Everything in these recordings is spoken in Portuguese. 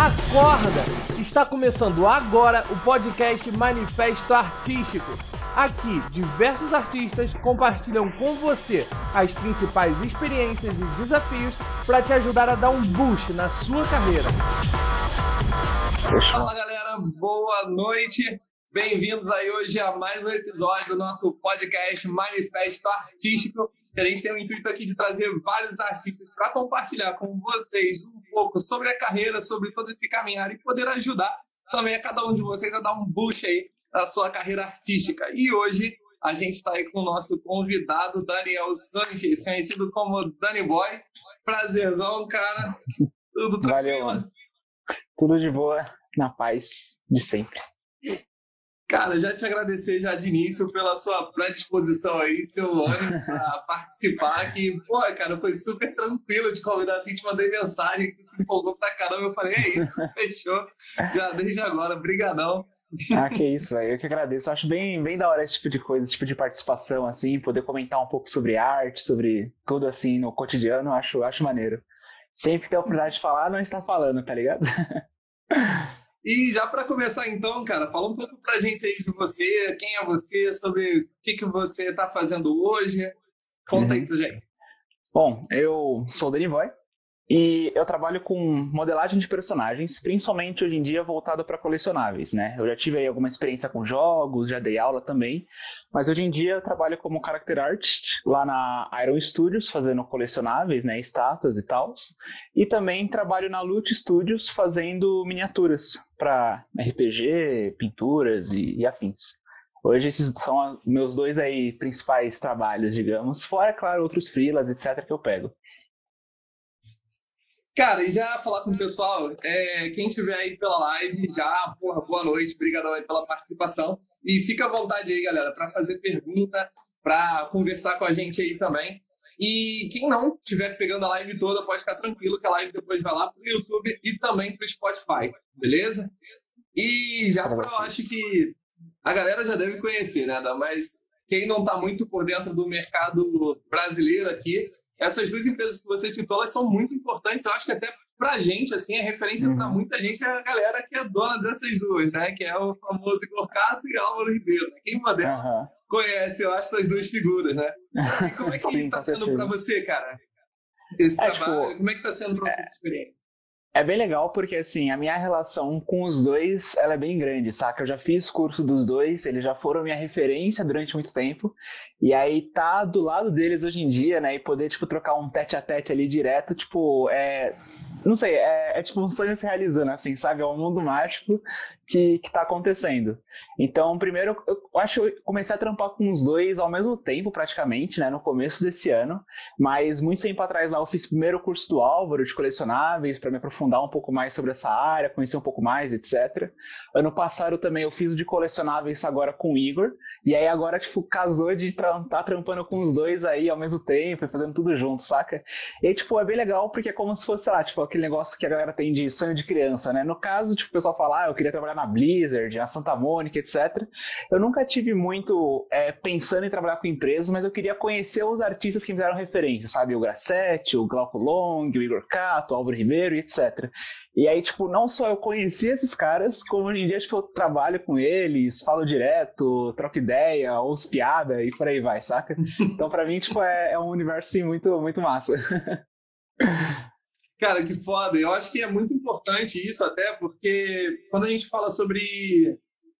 Acorda! Está começando agora o podcast Manifesto Artístico. Aqui, diversos artistas compartilham com você as principais experiências e desafios para te ajudar a dar um boost na sua carreira. Fala galera, boa noite. Bem-vindos aí hoje a mais um episódio do nosso podcast Manifesto Artístico. A gente tem o intuito aqui de trazer vários artistas para compartilhar com vocês um pouco sobre a carreira, sobre todo esse caminhar e poder ajudar também a cada um de vocês a dar um boost aí na sua carreira artística. E hoje a gente está aí com o nosso convidado Daniel Sanches, conhecido como Danny Boy. Prazerzão, cara. Tudo tranquilo? Valeu. Tudo de boa, na paz de sempre. Cara, já te agradecer já de início pela sua predisposição aí, seu ânimo para participar, que, pô, cara, foi super tranquilo de convidar assim, te mandei mensagem, que se empolgou pra caramba, eu falei, é isso, fechou, já desde agora, brigadão. Ah, que isso, velho, eu que agradeço, eu acho bem, bem da hora esse tipo de coisa, esse tipo de participação, assim, poder comentar um pouco sobre arte, sobre tudo, assim, no cotidiano, acho, acho maneiro. Sempre que tem a oportunidade de falar, não está falando, tá ligado? E já para começar então, cara, fala um pouco pra gente aí de você, quem é você, sobre o que, que você está fazendo hoje. Conta uhum. aí pra gente. Bom, eu sou o Danny Boy e eu trabalho com modelagem de personagens, principalmente hoje em dia voltado para colecionáveis, né? Eu já tive aí alguma experiência com jogos, já dei aula também, mas hoje em dia eu trabalho como character artist lá na Iron Studios, fazendo colecionáveis, né, estátuas e tal. E também trabalho na Loot Studios fazendo miniaturas para RPG, pinturas e, e, afins. Hoje esses são meus dois aí principais trabalhos, digamos. Fora, claro, outros freelas, etc, que eu pego. Cara, e já falar com o pessoal, é, quem estiver aí pela live, já, porra, boa noite, obrigado aí pela participação. E fica à vontade aí, galera, para fazer pergunta, para conversar com a gente aí também. E quem não estiver pegando a live toda, pode ficar tranquilo que a live depois vai lá pro YouTube e também pro Spotify, beleza? E já pra, eu acho que a galera já deve conhecer, né, Mas quem não está muito por dentro do mercado brasileiro aqui, essas duas empresas que você citou, elas são muito importantes. Eu acho que até pra gente, assim, é referência uhum. para muita gente é a galera que é dona dessas duas, né? Que é o famoso Corcato e Álvaro Ribeiro. Quem puder uhum. conhece, eu acho, essas duas figuras, né? E como é que Sim, tá sendo para você, cara? Esse é, trabalho, tipo, como é que tá sendo pra você é... essa experiência? É bem legal porque, assim, a minha relação com os dois, ela é bem grande, saca? Eu já fiz curso dos dois, eles já foram minha referência durante muito tempo. E aí, tá do lado deles hoje em dia, né? E poder, tipo, trocar um tete a tete ali direto, tipo, é não sei, é, é, tipo um sonho se realizando, assim, sabe? É um mundo mágico que, que tá acontecendo. Então, primeiro, eu acho que eu comecei a trampar com os dois ao mesmo tempo, praticamente, né? No começo desse ano. Mas muito tempo atrás lá eu fiz primeiro o curso do Álvaro de colecionáveis para me aprofundar um pouco mais sobre essa área, conhecer um pouco mais, etc. Ano passado também eu fiz o de colecionáveis agora com o Igor. E aí agora, tipo, casou de estar tá trampando com os dois aí ao mesmo tempo e fazendo tudo junto, saca? E tipo, é bem legal porque é como se fosse, sei lá, tipo, aquele negócio que a galera tem de sonho de criança, né? No caso, tipo, o pessoal fala, ah, eu queria trabalhar na Blizzard, na Santa Mônica, etc. Eu nunca tive muito é, pensando em trabalhar com empresas, mas eu queria conhecer os artistas que me deram referência, sabe? O Grassetti, o Glauco Long, o Igor Cato, o Álvaro Ribeiro, etc. E aí, tipo, não só eu conheci esses caras, como hoje em dia, tipo, eu trabalho com eles, falo direto, troco ideia, ouço piada e por aí vai, saca? Então, pra mim, tipo, é, é um universo, assim, muito, muito massa. Cara, que foda. Eu acho que é muito importante isso até, porque quando a gente fala sobre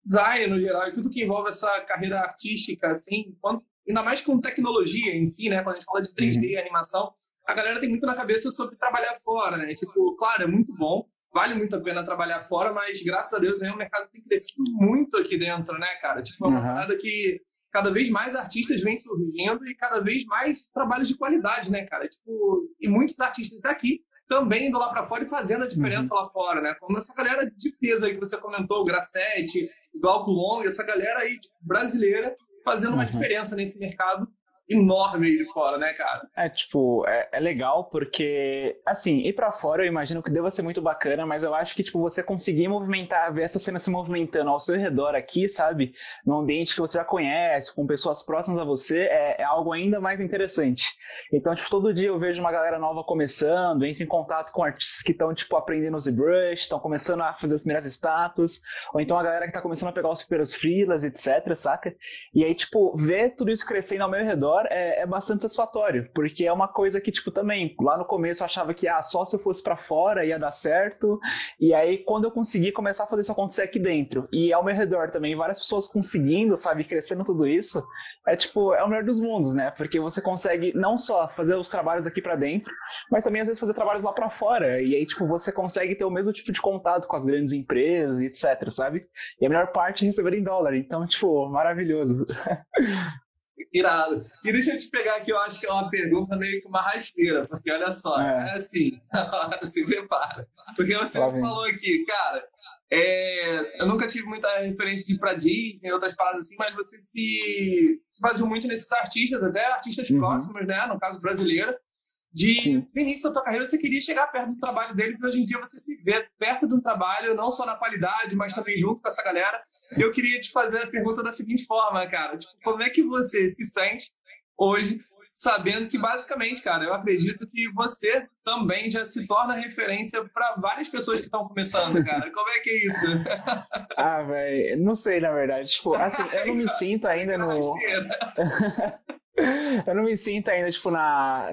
design no geral e tudo que envolve essa carreira artística, assim, quando, ainda mais com tecnologia em si, né? Quando a gente fala de 3D, uhum. animação, a galera tem muito na cabeça sobre trabalhar fora, né? Tipo, claro, é muito bom, vale muito a pena trabalhar fora, mas graças a Deus aí, o mercado tem crescido muito aqui dentro, né, cara? Tipo, é uma uhum. parada que cada vez mais artistas vêm surgindo e cada vez mais trabalhos de qualidade, né, cara? Tipo, e muitos artistas daqui também indo lá para fora e fazendo a diferença uhum. lá fora, né? Como essa galera de peso aí que você comentou, o Grassetti, Glauco Long, essa galera aí brasileira fazendo uma uhum. diferença nesse mercado enorme aí de fora, né, cara? É, tipo, é, é, legal porque, assim, ir pra fora eu imagino que deva ser muito bacana, mas eu acho que, tipo, você conseguir movimentar, ver essa cena se movimentando ao seu redor aqui, sabe? Num ambiente que você já conhece, com pessoas próximas a você, é, é algo ainda mais interessante. Então, tipo, todo dia eu vejo uma galera nova começando, entro em contato com artistas que estão, tipo, aprendendo o ZBrush, estão começando a fazer as primeiras estátuas, ou então a galera que tá começando a pegar os primeiros freelas, etc, saca? E aí, tipo, ver tudo isso crescendo ao meu redor é, é, bastante satisfatório, porque é uma coisa que, tipo, também, lá no começo eu achava que, ah, só se eu fosse para fora ia dar certo, e aí quando eu consegui começar a fazer isso acontecer aqui dentro, e ao meu redor também, várias pessoas conseguindo, sabe, crescendo tudo isso, é tipo, é o melhor dos mundos, né? Porque você consegue não só fazer os trabalhos aqui para dentro, mas também às vezes fazer trabalhos lá para fora, e aí, tipo, você consegue ter o mesmo tipo de contato com as grandes empresas etc, sabe? E a melhor parte é receber em dólar, então, tipo, maravilhoso. Irado. E deixa eu te pegar aqui, eu acho que é uma pergunta meio que uma rasteira, porque olha só, é, é assim, se prepara. Porque você falou aqui, cara, é, eu nunca tive muita referência de ir pra Disney, outras paradas assim, mas você se, se baseou muito nesses artistas, até artistas uhum. próximos, né? No caso brasileiro de Sim. no início da tua carreira você queria chegar perto do trabalho deles e hoje em dia você se vê perto do trabalho, não só na qualidade, mas também junto com essa galera. Eu queria te fazer a pergunta da seguinte forma, cara, tipo, como é que você se sente hoje sabendo que basicamente, cara, eu acredito que você também já se torna referência para várias pessoas que estão começando, cara. Como é que é isso? ah, velho, não sei na verdade, tipo, assim, eu não me sinto ainda no eu não me sinto ainda, tipo, na,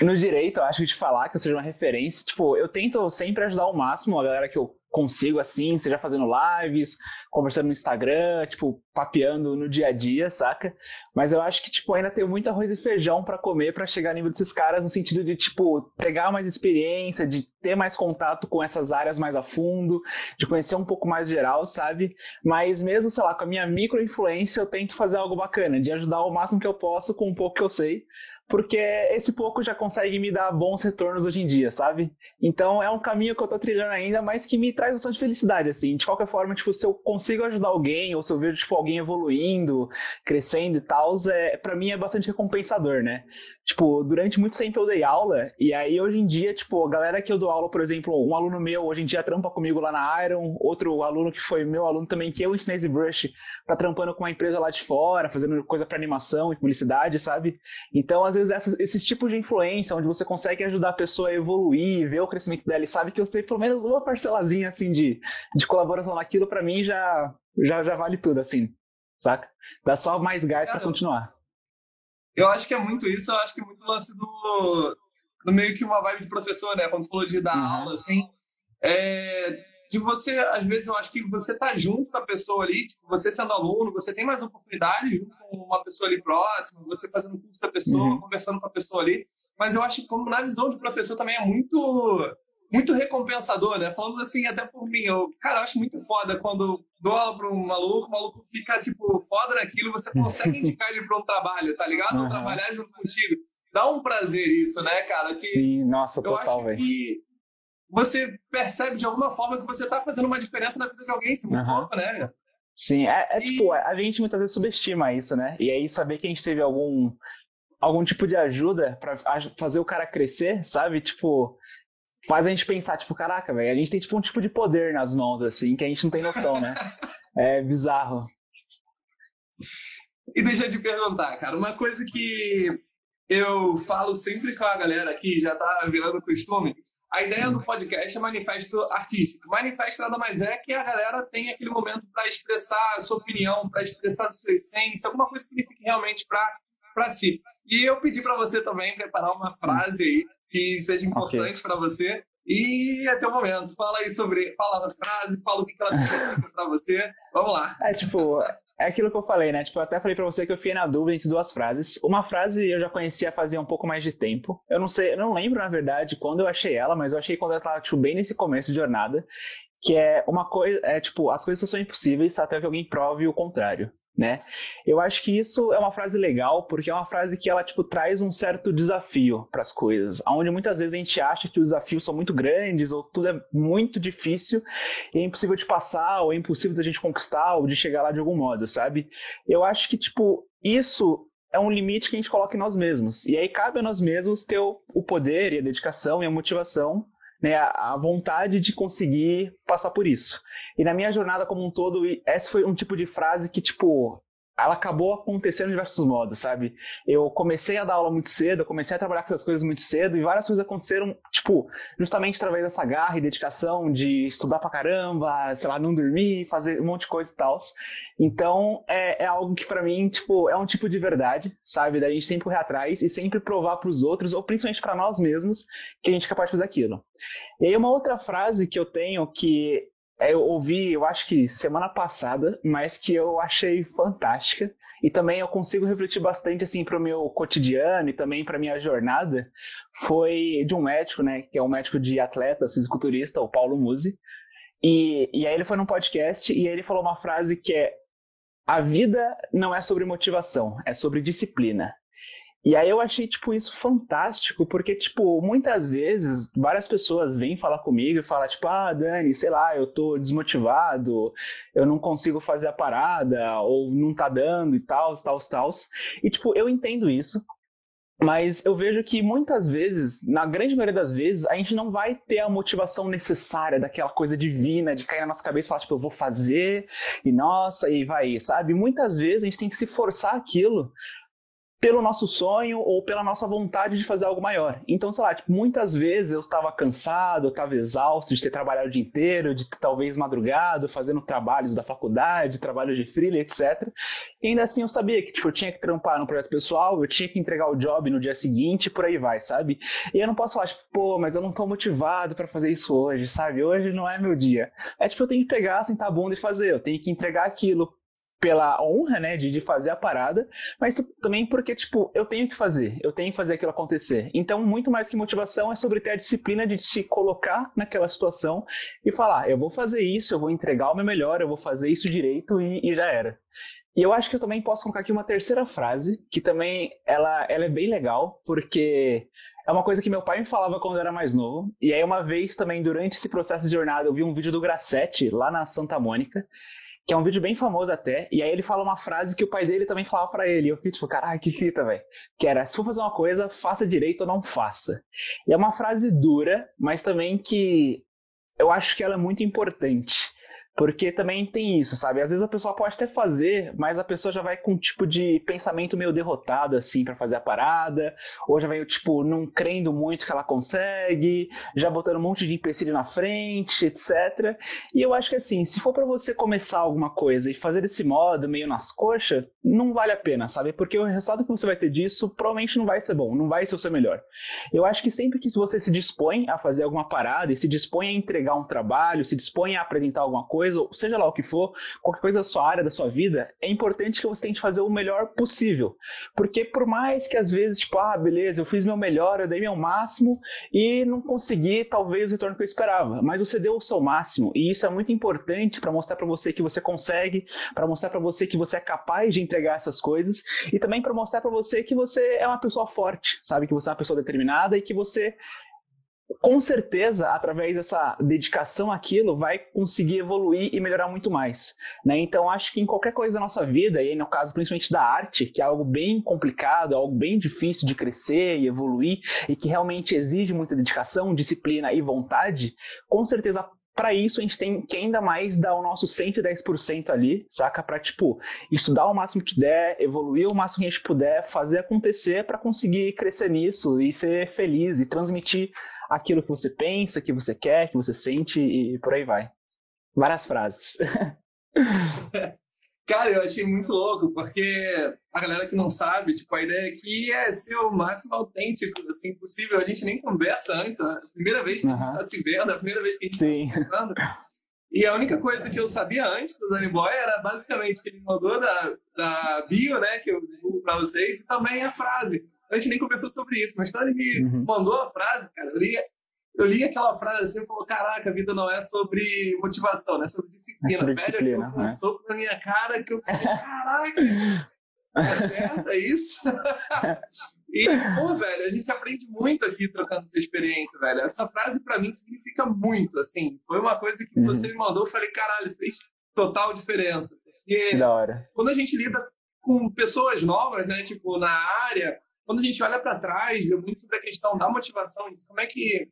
no direito, eu acho que de falar que eu seja uma referência, tipo, eu tento sempre ajudar ao máximo a galera que eu consigo, assim, seja fazendo lives, conversando no Instagram, tipo, papeando no dia a dia, saca? Mas eu acho que, tipo, ainda tenho muito arroz e feijão para comer para chegar no nível desses caras, no sentido de, tipo, pegar mais experiência, de ter mais contato com essas áreas mais a fundo, de conhecer um pouco mais geral, sabe? Mas mesmo, sei lá, com a minha micro-influência, eu tento fazer algo bacana, de ajudar o máximo que eu posso com um pouco que eu sei, porque esse pouco já consegue me dar bons retornos hoje em dia, sabe? Então é um caminho que eu tô trilhando ainda, mas que me traz bastante felicidade, assim. De qualquer forma, tipo, se eu consigo ajudar alguém, ou se eu vejo, tipo, alguém evoluindo, crescendo e tal, é, pra mim é bastante recompensador, né? Tipo, durante muito tempo eu dei aula, e aí hoje em dia, tipo, a galera que eu dou aula, por exemplo, um aluno meu hoje em dia trampa comigo lá na Iron, outro aluno que foi meu aluno também, que eu ensinei ZBrush, tá trampando com uma empresa lá de fora, fazendo coisa para animação e publicidade, sabe? Então, às vezes, essas, esses tipos de influência, onde você consegue ajudar a pessoa a evoluir, ver o crescimento dela e sabe que eu tenho pelo menos uma parcelazinha, assim, de, de colaboração naquilo, para mim já, já, já vale tudo, assim, saca? Dá só mais gás para continuar. Eu acho que é muito isso, eu acho que é muito lance do, do meio que uma vibe de professor, né? Quando falou de dar uhum. aula, assim, é, de você, às vezes eu acho que você tá junto com a pessoa ali, tipo, você sendo aluno, você tem mais oportunidade junto com uma pessoa ali próxima, você fazendo curso da pessoa, uhum. conversando com a pessoa ali, mas eu acho que como na visão de professor também é muito muito recompensador, né? Falando assim, até por mim, eu, cara, eu acho muito foda quando dou aula para um maluco, o maluco fica, tipo, foda naquilo, você consegue indicar ele para um trabalho, tá ligado? Uhum. Ou trabalhar junto contigo. Dá um prazer isso, né, cara? Que Sim, nossa, total, velho. Você percebe de alguma forma que você tá fazendo uma diferença na vida de alguém, isso é muito uhum. louco, né? Sim, é, é e... tipo, a gente muitas vezes subestima isso, né? E aí saber que a gente teve algum algum tipo de ajuda para fazer o cara crescer, sabe? Tipo, faz a gente pensar, tipo, caraca, velho, a gente tem tipo um tipo de poder nas mãos, assim, que a gente não tem noção, né? é bizarro. E deixa eu te perguntar, cara, uma coisa que eu falo sempre com a galera aqui, já tá virando costume, a ideia do podcast é manifesto artístico. Manifesto nada mais é que a galera tem aquele momento para expressar a sua opinião, para expressar a sua essência, alguma coisa que signifique realmente para si. E eu pedi para você também preparar uma frase aí que seja importante okay. para você. E até o momento, fala aí sobre. Fala a frase, fala o que ela significa para você. Vamos lá. É tipo, é aquilo que eu falei, né? Tipo, eu até falei pra você que eu fiquei na dúvida entre duas frases. Uma frase eu já conhecia fazia um pouco mais de tempo. Eu não sei, eu não lembro, na verdade, quando eu achei ela, mas eu achei quando ela tava, tipo, bem nesse começo de jornada. Que é uma coisa, é tipo, as coisas são impossíveis até que alguém prove o contrário né? Eu acho que isso é uma frase legal porque é uma frase que ela tipo traz um certo desafio para as coisas, onde muitas vezes a gente acha que os desafios são muito grandes ou tudo é muito difícil e é impossível de passar ou é impossível da gente conquistar ou de chegar lá de algum modo, sabe? Eu acho que tipo isso é um limite que a gente coloca em nós mesmos. E aí cabe a nós mesmos ter o, o poder e a dedicação e a motivação, né, a, vontade de conseguir passar por isso. E na minha jornada como um todo, essa foi um tipo de frase que, tipo, ela acabou acontecendo de diversos modos, sabe? Eu comecei a dar aula muito cedo, eu comecei a trabalhar com essas coisas muito cedo e várias coisas aconteceram, tipo, justamente através dessa garra e dedicação de estudar pra caramba, sei lá, não dormir, fazer um monte de coisa e tal. Então, é, é algo que para mim, tipo, é um tipo de verdade, sabe? Da gente sempre correr atrás e sempre provar para os outros, ou principalmente para nós mesmos, que a gente é capaz de fazer aquilo. E aí, uma outra frase que eu tenho que eu ouvi, eu acho que semana passada, mas que eu achei fantástica. E também eu consigo refletir bastante assim para o meu cotidiano e também para minha jornada. Foi de um médico, né, que é um médico de atletas, fisiculturista, o Paulo Musi. E, e aí ele foi num podcast e aí ele falou uma frase que é: A vida não é sobre motivação, é sobre disciplina. E aí eu achei, tipo, isso fantástico, porque, tipo, muitas vezes várias pessoas vêm falar comigo e falam, tipo, ah, Dani, sei lá, eu tô desmotivado, eu não consigo fazer a parada, ou não tá dando e tal, tal, tal. E, tipo, eu entendo isso, mas eu vejo que muitas vezes, na grande maioria das vezes, a gente não vai ter a motivação necessária daquela coisa divina de cair na nossa cabeça e falar, tipo, eu vou fazer, e nossa, e vai, sabe? Muitas vezes a gente tem que se forçar aquilo pelo nosso sonho ou pela nossa vontade de fazer algo maior. Então, sei lá, tipo, muitas vezes eu estava cansado, eu estava exausto de ter trabalhado o dia inteiro, de ter, talvez madrugado, fazendo trabalhos da faculdade, trabalhos de freela, etc. E ainda assim eu sabia que tipo, eu tinha que trampar no projeto pessoal, eu tinha que entregar o job no dia seguinte, por aí vai, sabe? E eu não posso falar, tipo, pô, mas eu não estou motivado para fazer isso hoje, sabe? Hoje não é meu dia. É tipo, eu tenho que pegar, sentar a bunda e fazer, eu tenho que entregar aquilo pela honra, né, de, de fazer a parada, mas também porque, tipo, eu tenho que fazer, eu tenho que fazer aquilo acontecer. Então, muito mais que motivação é sobre ter a disciplina de se colocar naquela situação e falar, eu vou fazer isso, eu vou entregar o meu melhor, eu vou fazer isso direito e, e já era. E eu acho que eu também posso colocar aqui uma terceira frase, que também ela, ela é bem legal, porque é uma coisa que meu pai me falava quando eu era mais novo. E aí, uma vez também, durante esse processo de jornada, eu vi um vídeo do Grassetti, lá na Santa Mônica, que é um vídeo bem famoso até, e aí ele fala uma frase que o pai dele também falava para ele. Eu fiquei tipo, caralho, que fita, velho. Que era, se for fazer uma coisa, faça direito ou não faça. E é uma frase dura, mas também que eu acho que ela é muito importante. Porque também tem isso, sabe? Às vezes a pessoa pode até fazer, mas a pessoa já vai com um tipo de pensamento meio derrotado, assim, para fazer a parada, ou já vai, tipo, não crendo muito que ela consegue, já botando um monte de empecilho na frente, etc. E eu acho que, assim, se for para você começar alguma coisa e fazer desse modo, meio nas coxas, não vale a pena, sabe? Porque o resultado que você vai ter disso provavelmente não vai ser bom, não vai ser o seu melhor. Eu acho que sempre que você se dispõe a fazer alguma parada e se dispõe a entregar um trabalho, se dispõe a apresentar alguma coisa, coisa, seja lá o que for, qualquer coisa da sua área, da sua vida, é importante que você tente fazer o melhor possível. Porque por mais que às vezes, tipo, ah, beleza, eu fiz meu melhor, eu dei meu máximo e não consegui talvez o retorno que eu esperava, mas você deu o seu máximo e isso é muito importante para mostrar para você que você consegue, para mostrar para você que você é capaz de entregar essas coisas e também para mostrar para você que você é uma pessoa forte, sabe? Que você é uma pessoa determinada e que você com certeza, através dessa dedicação àquilo, vai conseguir evoluir e melhorar muito mais. Né? Então, acho que em qualquer coisa da nossa vida, e no caso principalmente da arte, que é algo bem complicado, algo bem difícil de crescer e evoluir, e que realmente exige muita dedicação, disciplina e vontade, com certeza para isso a gente tem que ainda mais dar o nosso 110% ali, saca? Para tipo, estudar o máximo que der, evoluir o máximo que a gente puder, fazer acontecer para conseguir crescer nisso e ser feliz e transmitir aquilo que você pensa, que você quer, que você sente e por aí vai. Várias frases. Cara, eu achei muito louco, porque a galera que não sabe, tipo, a ideia aqui é ser o máximo autêntico, assim, possível. A gente nem conversa antes, a primeira vez que uhum. a gente tá se vendo, a primeira vez que a gente Sim. tá conversando. E a única coisa que eu sabia antes do Danny Boy era basicamente que ele mandou da, da bio, né, que eu divulgo pra vocês, e também a frase a gente nem conversou sobre isso, mas quando ele me uhum. mandou a frase, cara, eu li, eu li aquela frase assim e falou: Caraca, a vida não é sobre motivação, não é sobre disciplina. É sobre Velho, disciplina, foi um né? soco na minha cara que eu falei: Caraca, é certo, é isso? e, pô, velho, a gente aprende muito aqui trocando essa experiência, velho. Essa frase para mim significa muito, assim. Foi uma coisa que uhum. você me mandou, eu falei: Caralho, fez total diferença. Porque da hora. quando a gente lida com pessoas novas, né? Tipo, na área, quando a gente olha para trás, vê muito sobre a questão da motivação, como é que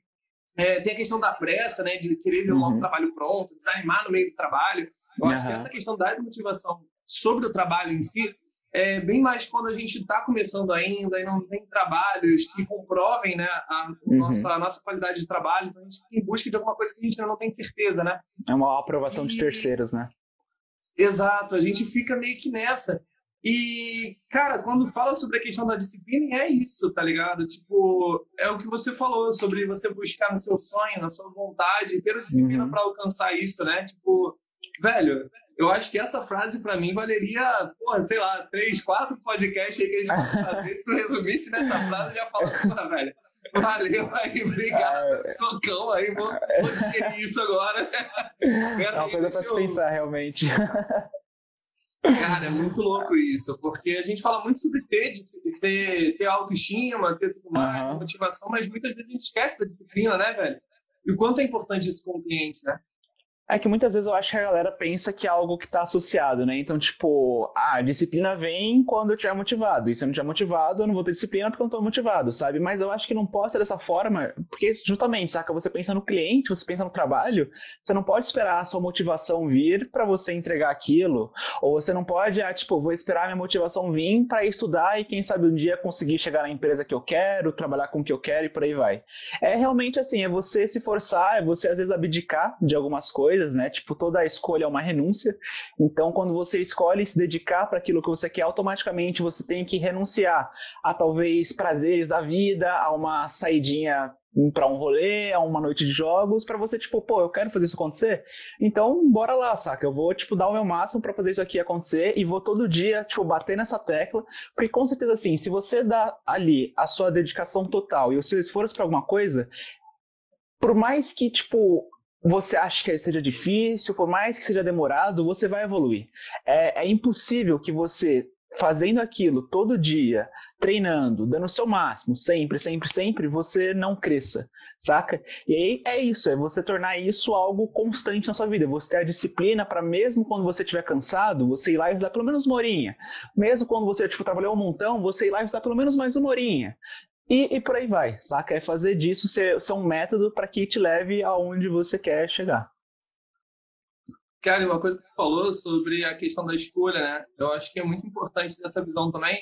é, tem a questão da pressa, né? De querer ver logo uhum. o trabalho pronto, desanimar no meio do trabalho. Eu uhum. acho que essa questão da motivação sobre o trabalho em si é bem mais quando a gente está começando ainda e não tem trabalhos que comprovem né, a, uhum. nossa, a nossa qualidade de trabalho. Então a gente fica em busca de alguma coisa que a gente ainda não tem certeza, né? É uma aprovação e... de terceiros, né? Exato, a gente fica meio que nessa. E, cara, quando fala sobre a questão da disciplina, é isso, tá ligado? Tipo, é o que você falou sobre você buscar no seu sonho, na sua vontade, ter a disciplina uhum. para alcançar isso, né? Tipo, velho, eu acho que essa frase para mim valeria, porra, sei lá, três, quatro podcasts aí que a gente fosse fazer. Se tu resumisse nessa frase, já fala, porra, velho, valeu aí, obrigado, ah, socão aí, vou, vou digerir isso agora. É uma coisa pra se pensar, realmente. Cara, é muito louco isso, porque a gente fala muito sobre ter, ter, ter autoestima, ter tudo mais, uhum. motivação, mas muitas vezes a gente esquece da disciplina, né, velho? E o quanto é importante isso com o cliente, né? É que muitas vezes eu acho que a galera pensa que é algo que está associado, né? Então, tipo, ah, a disciplina vem quando eu estiver motivado. E se eu não estiver motivado, eu não vou ter disciplina porque eu não estou motivado, sabe? Mas eu acho que não pode ser dessa forma, porque justamente, saca? Você pensa no cliente, você pensa no trabalho, você não pode esperar a sua motivação vir para você entregar aquilo. Ou você não pode, ah, tipo, vou esperar a minha motivação vir para estudar e quem sabe um dia conseguir chegar na empresa que eu quero, trabalhar com o que eu quero e por aí vai. É realmente assim, é você se forçar, é você às vezes abdicar de algumas coisas coisas, né? Tipo, toda escolha é uma renúncia. Então, quando você escolhe se dedicar para aquilo que você quer, automaticamente você tem que renunciar a talvez prazeres da vida, a uma saidinha para um rolê, a uma noite de jogos, para você, tipo, pô, eu quero fazer isso acontecer. Então, bora lá, saca? Eu vou, tipo, dar o meu máximo para fazer isso aqui acontecer e vou todo dia, tipo, bater nessa tecla. Porque com certeza, assim, se você dá ali a sua dedicação total e o seu esforço para alguma coisa, por mais que, tipo, você acha que seja difícil, por mais que seja demorado, você vai evoluir. É, é impossível que você, fazendo aquilo todo dia, treinando, dando o seu máximo, sempre, sempre, sempre, você não cresça, saca? E aí é isso, é você tornar isso algo constante na sua vida. Você ter a disciplina para mesmo quando você estiver cansado, você ir lá e estudar pelo menos uma horinha. Mesmo quando você tipo, trabalhou um montão, você ir lá e estudar pelo menos mais uma horinha. E, e por aí vai, saca? É fazer disso ser, ser um método para que te leve aonde você quer chegar. Cara, uma coisa que tu falou sobre a questão da escolha, né? Eu acho que é muito importante dessa visão também,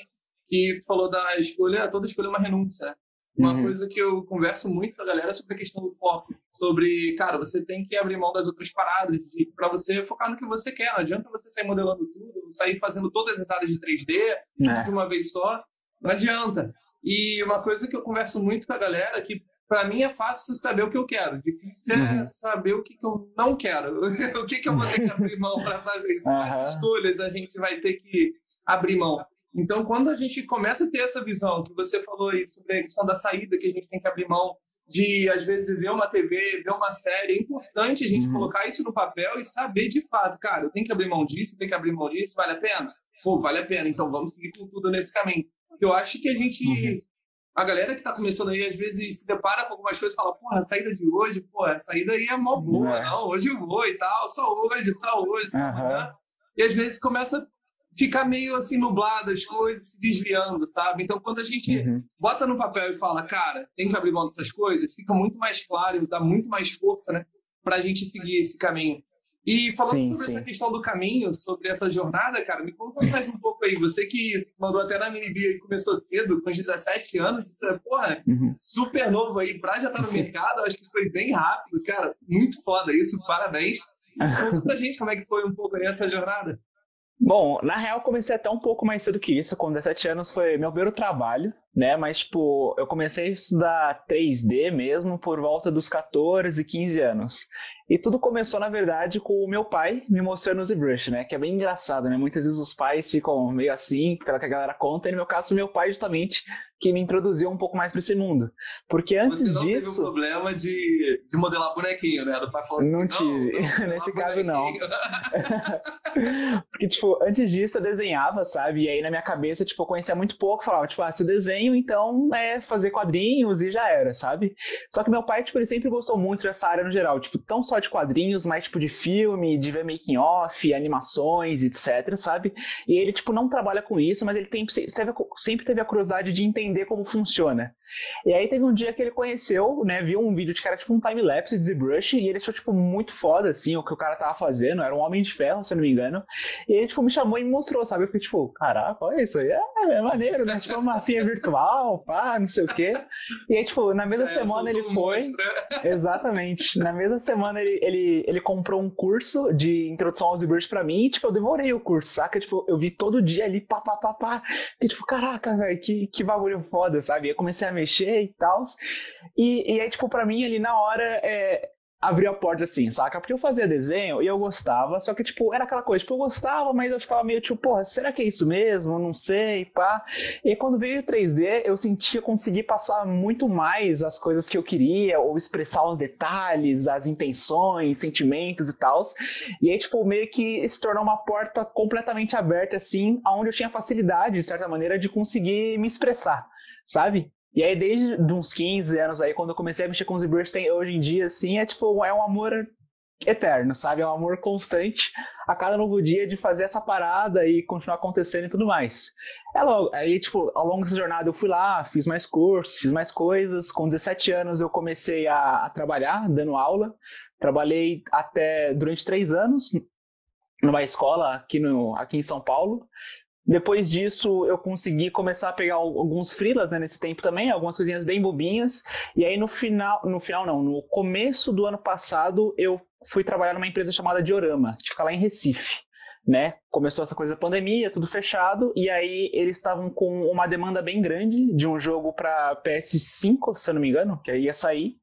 que tu falou da escolha, toda escolha é uma renúncia, né? Uma uhum. coisa que eu converso muito com a galera é sobre a questão do foco. Sobre, cara, você tem que abrir mão das outras paradas para você focar no que você quer. Não adianta você sair modelando tudo, sair fazendo todas as áreas de 3D é. de uma vez só. Não adianta. E uma coisa que eu converso muito com a galera, que para mim é fácil saber o que eu quero, difícil é uhum. saber o que, que, eu não quero, o que, que eu vou ter que abrir mão para fazer isso. Uhum. escolhas a gente vai ter que abrir mão. Então, quando a gente começa a ter essa visão, que você falou aí sobre a questão da saída, que a gente tem que abrir mão de, às vezes, ver uma TV, ver uma série, é importante a gente uhum. colocar isso no papel e saber de fato, cara, eu tenho que abrir mão disso, eu tenho que abrir mão disso, vale a pena? Pô, vale a pena, então vamos seguir com tudo nesse caminho eu acho que a gente. Uhum. A galera que está começando aí, às vezes, se depara com algumas coisas e fala, porra, a saída de hoje, pô, a saída aí é mó boa, é. não, hoje eu vou e tal, só hoje, só hoje, só uhum. E às vezes começa a ficar meio assim nublado as coisas, se desviando, sabe? Então, quando a gente uhum. bota no papel e fala, cara, tem que abrir mão dessas coisas, fica muito mais claro, dá muito mais força, né, pra gente seguir esse caminho. E falando sim, sobre sim. essa questão do caminho, sobre essa jornada, cara, me conta mais um pouco aí. Você que mandou até na Minibia e começou cedo, com 17 anos, isso é, porra, uhum. super novo aí. Pra já estar tá no mercado, acho que foi bem rápido, cara. Muito foda isso, parabéns. Conta pra gente como é que foi um pouco aí essa jornada. Bom, na real, comecei até um pouco mais cedo que isso. Com 17 anos foi meu primeiro trabalho, né? Mas, tipo, eu comecei a estudar 3D mesmo por volta dos 14, 15 anos. E tudo começou, na verdade, com o meu pai me mostrando o ZBrush, né? Que é bem engraçado, né? Muitas vezes os pais ficam meio assim, pela que a galera conta, e no meu caso, meu pai, justamente, que me introduziu um pouco mais para esse mundo. Porque antes Você não disso. Teve um problema de, de modelar bonequinho, né? Do pai falando não assim, tive. Não, não Nesse caso, não. Porque, tipo, antes disso eu desenhava, sabe? E aí na minha cabeça, tipo, eu conhecia muito pouco, falava, tipo, ah, se eu desenho então é fazer quadrinhos e já era, sabe? Só que meu pai, tipo, ele sempre gostou muito dessa área no geral, tipo, tão só de quadrinhos, mas tipo de filme, de ver making off, animações, etc, sabe? E ele, tipo, não trabalha com isso, mas ele tem, sempre teve a curiosidade de entender como funciona. E aí teve um dia que ele conheceu, né, viu um vídeo de era tipo um time-lapse de ZBrush e ele achou, tipo, muito foda, assim, o que o cara tava fazendo, era um Homem de Ferro, se eu não me engano, e ele, tipo, me chamou e me mostrou, sabe? Eu fiquei, tipo, caraca, olha isso aí, é, é maneiro, né? Tipo, uma massinha virtual, pá, não sei o quê. E aí, tipo, na mesma é, semana ele foi... Exatamente. Na mesma semana ele, ele, ele comprou um curso de introdução ao ZBrush pra mim e, tipo, eu devorei o curso, saca? Tipo, eu vi todo dia ali, pá, pá, pá, pá, e, tipo, caraca, velho, que, que bagulho foda, sabe? E eu comecei a mexer e tal. E, e aí, tipo, pra mim, ali na hora, é, abriu a porta assim, saca? Porque eu fazia desenho e eu gostava, só que, tipo, era aquela coisa, tipo, eu gostava, mas eu ficava meio, tipo, porra, será que é isso mesmo? Não sei, pá. E aí, quando veio o 3D, eu sentia conseguir passar muito mais as coisas que eu queria, ou expressar os detalhes, as intenções, sentimentos e tal. E aí, tipo, meio que se tornou uma porta completamente aberta, assim, aonde eu tinha facilidade, de certa maneira, de conseguir me expressar, sabe? E aí, desde uns 15 anos aí, quando eu comecei a mexer com os ZBrush, tem, hoje em dia, assim, é tipo, é um amor eterno, sabe? É um amor constante a cada novo dia de fazer essa parada e continuar acontecendo e tudo mais. É logo, aí, tipo, ao longo dessa jornada eu fui lá, fiz mais cursos, fiz mais coisas. Com 17 anos eu comecei a, a trabalhar, dando aula. Trabalhei até durante três anos numa escola aqui, no, aqui em São Paulo. Depois disso, eu consegui começar a pegar alguns freelas né, nesse tempo também, algumas coisinhas bem bobinhas. E aí no final, no final não, no começo do ano passado, eu fui trabalhar numa empresa chamada Diorama, que fica lá em Recife. Né? Começou essa coisa da pandemia, tudo fechado, e aí eles estavam com uma demanda bem grande de um jogo para PS5, se eu não me engano, que aí ia sair.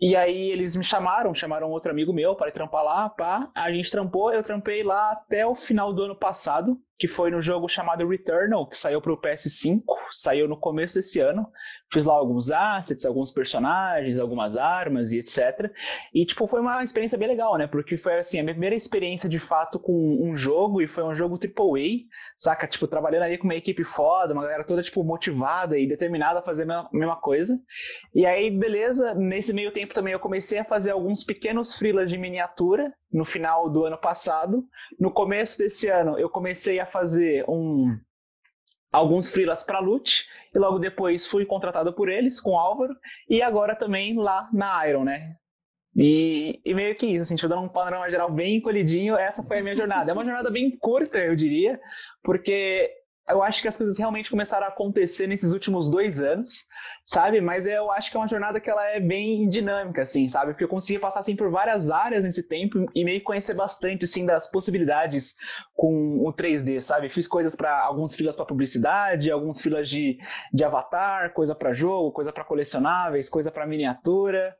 E aí eles me chamaram, chamaram outro amigo meu para trampar lá, pá. A gente trampou, eu trampei lá até o final do ano passado que foi no jogo chamado Returnal, que saiu para o PS5, saiu no começo desse ano. Fiz lá alguns assets, alguns personagens, algumas armas e etc. E, tipo, foi uma experiência bem legal, né? Porque foi, assim, a minha primeira experiência de fato com um jogo, e foi um jogo AAA, saca? Tipo, trabalhando ali com uma equipe foda, uma galera toda, tipo, motivada e determinada a fazer a mesma coisa. E aí, beleza, nesse meio tempo também eu comecei a fazer alguns pequenos freelas de miniatura, no final do ano passado. No começo desse ano, eu comecei a fazer um alguns freelas para Lute e logo depois fui contratado por eles com o Álvaro e agora também lá na Iron, né? E, e meio que isso, assim, te dando um panorama geral bem encolhidinho, essa foi a minha jornada. É uma jornada bem curta, eu diria, porque eu acho que as coisas realmente começaram a acontecer nesses últimos dois anos, sabe? Mas eu acho que é uma jornada que ela é bem dinâmica, assim, sabe? Porque eu consegui passar, assim, por várias áreas nesse tempo e meio que conhecer bastante, assim, das possibilidades com o 3D, sabe? Fiz coisas para alguns filas para publicidade, alguns filas de, de avatar, coisa para jogo, coisa para colecionáveis, coisa para miniatura.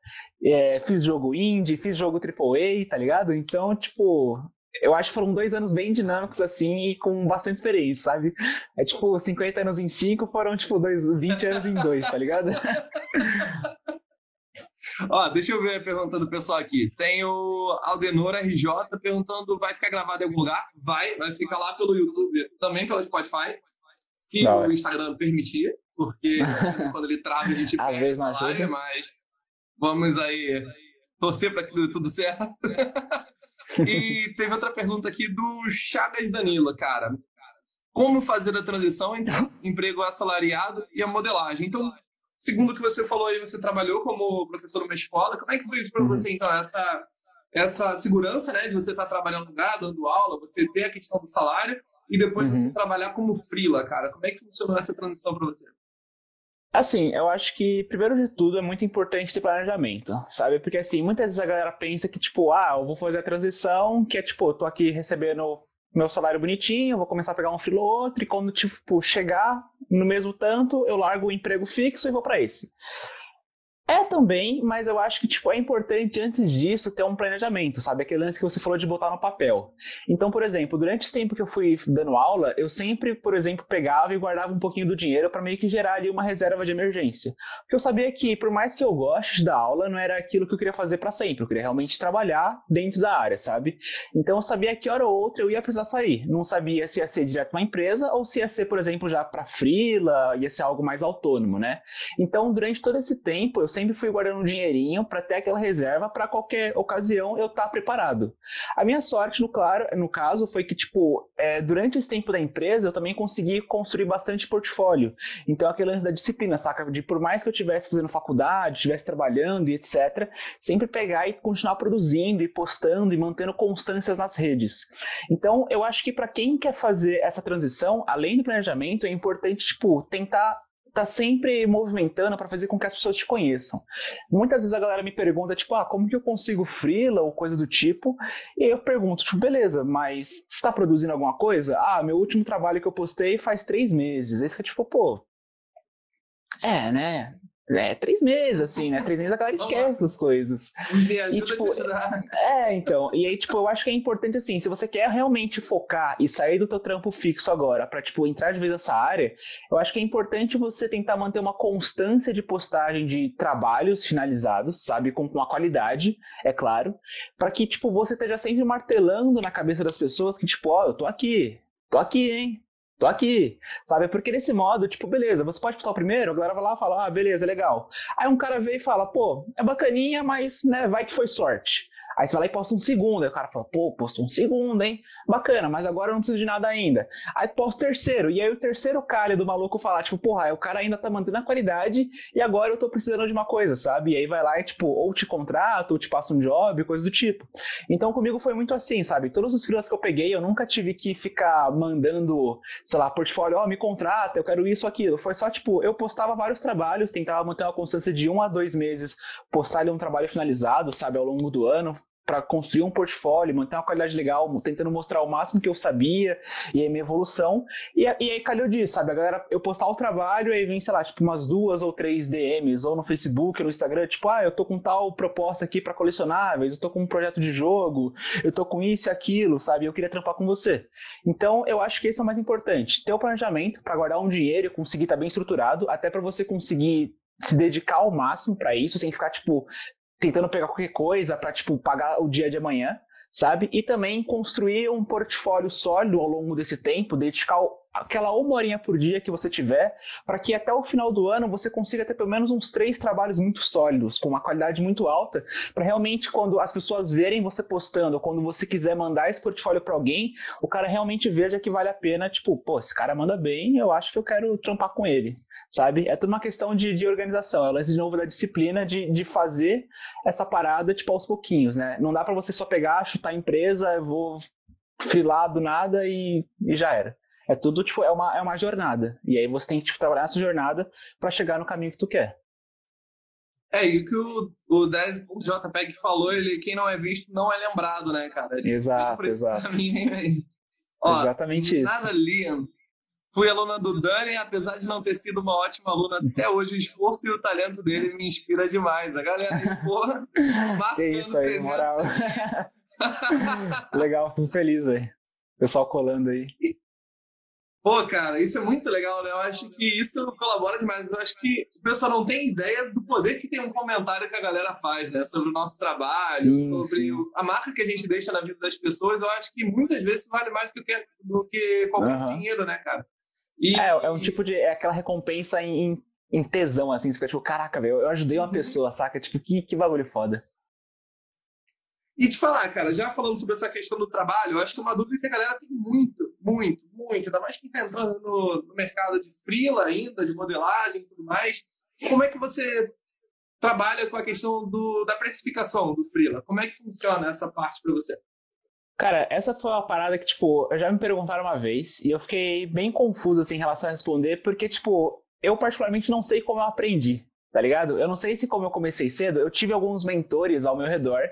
É, fiz jogo indie, fiz jogo AAA, tá ligado? Então, tipo, eu acho que foram dois anos bem dinâmicos, assim, e com bastante experiência, sabe? É tipo, 50 anos em 5 foram, tipo, dois, 20 anos em 2, tá ligado? Ó, deixa eu ver a pergunta do pessoal aqui. Tem o Aldenor RJ perguntando: vai ficar gravado em algum lugar? Vai, vai ficar lá pelo YouTube, também pelo Spotify, se não, o Instagram permitir, porque quando ele trava a gente perde essa live, mas vamos aí torcer para que dê tudo certo. e teve outra pergunta aqui do Chagas Danilo, cara. Como fazer a transição entre emprego assalariado e a modelagem? Então, segundo o que você falou aí, você trabalhou como professor numa escola. Como é que foi isso para uhum. você, então? Essa, essa segurança, né, de você estar tá trabalhando no lugar, dando aula, você ter a questão do salário e depois uhum. você trabalhar como frila, cara. Como é que funcionou essa transição para você? Assim, eu acho que, primeiro de tudo, é muito importante ter planejamento, sabe? Porque, assim, muitas vezes a galera pensa que, tipo, ah, eu vou fazer a transição, que é, tipo, eu tô aqui recebendo meu salário bonitinho, vou começar a pegar um filo ou outro, e quando, tipo, chegar no mesmo tanto, eu largo o emprego fixo e vou para esse. É também, mas eu acho que tipo, é importante antes disso ter um planejamento, sabe? Aquele lance que você falou de botar no papel. Então, por exemplo, durante esse tempo que eu fui dando aula, eu sempre, por exemplo, pegava e guardava um pouquinho do dinheiro para meio que gerar ali uma reserva de emergência. Porque eu sabia que, por mais que eu goste da aula, não era aquilo que eu queria fazer para sempre. Eu queria realmente trabalhar dentro da área, sabe? Então eu sabia que hora ou outra eu ia precisar sair. Não sabia se ia ser direto uma empresa ou se ia ser, por exemplo, já para freela, ia ser algo mais autônomo, né? Então, durante todo esse tempo, eu sempre fui guardando um dinheirinho para ter aquela reserva para qualquer ocasião eu estar tá preparado. A minha sorte, no, claro, no caso, foi que, tipo, é, durante esse tempo da empresa, eu também consegui construir bastante portfólio. Então, aquele lance da disciplina, saca? De por mais que eu estivesse fazendo faculdade, estivesse trabalhando e etc., sempre pegar e continuar produzindo e postando e mantendo constâncias nas redes. Então, eu acho que para quem quer fazer essa transição, além do planejamento, é importante, tipo, tentar tá sempre movimentando para fazer com que as pessoas te conheçam. Muitas vezes a galera me pergunta, tipo, ah, como que eu consigo freela ou coisa do tipo? E eu pergunto, tipo, beleza, mas você está produzindo alguma coisa? Ah, meu último trabalho que eu postei faz três meses. Aí fica tipo, pô, é, né? É, três meses, assim, né? Três meses a galera esquece as coisas. E, tipo, ajudar. É, então. E aí, tipo, eu acho que é importante, assim, se você quer realmente focar e sair do teu trampo fixo agora pra, tipo, entrar de vez nessa área, eu acho que é importante você tentar manter uma constância de postagem de trabalhos finalizados, sabe? Com uma qualidade, é claro, para que, tipo, você esteja sempre martelando na cabeça das pessoas que, tipo, ó, oh, eu tô aqui, tô aqui, hein? Tô aqui, sabe? Porque nesse modo, tipo, beleza, você pode postar o primeiro, a galera vai lá e fala, ah, beleza, legal. Aí um cara vem e fala, pô, é bacaninha, mas, né, vai que foi sorte. Aí você vai lá e posta um segundo. Aí o cara fala, pô, postou um segundo, hein? Bacana, mas agora eu não preciso de nada ainda. Aí posta o terceiro. E aí o terceiro calha do maluco falar, tipo, porra, o cara ainda tá mantendo a qualidade e agora eu tô precisando de uma coisa, sabe? E aí vai lá e, tipo, ou te contrata, ou te passa um job, coisa do tipo. Então comigo foi muito assim, sabe? Todos os freelas que eu peguei, eu nunca tive que ficar mandando, sei lá, portfólio, ó, oh, me contrata, eu quero isso, aquilo. Foi só, tipo, eu postava vários trabalhos, tentava manter uma constância de um a dois meses, postar ali um trabalho finalizado, sabe, ao longo do ano, para construir um portfólio, manter uma qualidade legal, tentando mostrar o máximo que eu sabia e a minha evolução. E, e aí calhou disso, sabe? A galera, eu postar o trabalho, aí vem, sei lá, tipo, umas duas ou três DMs, ou no Facebook, ou no Instagram, tipo, ah, eu tô com tal proposta aqui para colecionáveis, eu tô com um projeto de jogo, eu tô com isso e aquilo, sabe? Eu queria trampar com você. Então, eu acho que esse é o mais importante. Ter o planejamento para guardar um dinheiro e conseguir estar tá bem estruturado, até para você conseguir se dedicar ao máximo para isso, sem ficar, tipo, tentando pegar qualquer coisa para tipo pagar o dia de amanhã, sabe? E também construir um portfólio sólido ao longo desse tempo, dedicar aquela uma horinha por dia que você tiver, para que até o final do ano você consiga ter pelo menos uns três trabalhos muito sólidos, com uma qualidade muito alta, para realmente quando as pessoas verem você postando, ou quando você quiser mandar esse portfólio para alguém, o cara realmente veja que vale a pena, tipo, pô, esse cara manda bem, eu acho que eu quero trampar com ele sabe? É tudo uma questão de, de organização, é o lance de novo da disciplina de, de fazer essa parada, tipo, aos pouquinhos, né? Não dá para você só pegar, chutar a empresa, eu vou filar do nada e, e já era. É tudo, tipo, é uma, é uma jornada. E aí você tem que tipo, trabalhar essa jornada para chegar no caminho que tu quer. É, e o que o, o 10 JPEG falou, ele, quem não é visto não é lembrado, né, cara? Exato, exato. Ó, Exatamente isso. Nada, Liam. Fui aluna do Dani, apesar de não ter sido uma ótima aluna até hoje, o esforço e o talento dele me inspira demais. A galera, porra, marcando isso aí, presença. moral. Legal, fico feliz, velho. Pessoal colando aí. Pô, cara, isso é muito legal, né? Eu acho que isso colabora demais. Eu acho que o pessoal não tem ideia do poder que tem um comentário que a galera faz, né? Sobre o nosso trabalho, sim, sobre sim. a marca que a gente deixa na vida das pessoas. Eu acho que muitas vezes vale mais do que, do que qualquer uhum. dinheiro, né, cara? E, é, é um tipo de. É aquela recompensa em, em tesão, assim. Você fica tipo, caraca, velho, eu ajudei uma uhum. pessoa, saca? Tipo, que, que bagulho foda. E te falar, cara, já falando sobre essa questão do trabalho, eu acho que é uma dúvida que a galera tem muito, muito, muito. Ainda mais quem está entrando no, no, mercado de freela ainda, de modelagem e tudo mais. Como é que você trabalha com a questão do, da precificação do freela? Como é que funciona essa parte para você? Cara, essa foi uma parada que, tipo, já me perguntaram uma vez e eu fiquei bem confuso, assim, em relação a responder, porque, tipo, eu particularmente não sei como eu aprendi, tá ligado? Eu não sei se como eu comecei cedo, eu tive alguns mentores ao meu redor,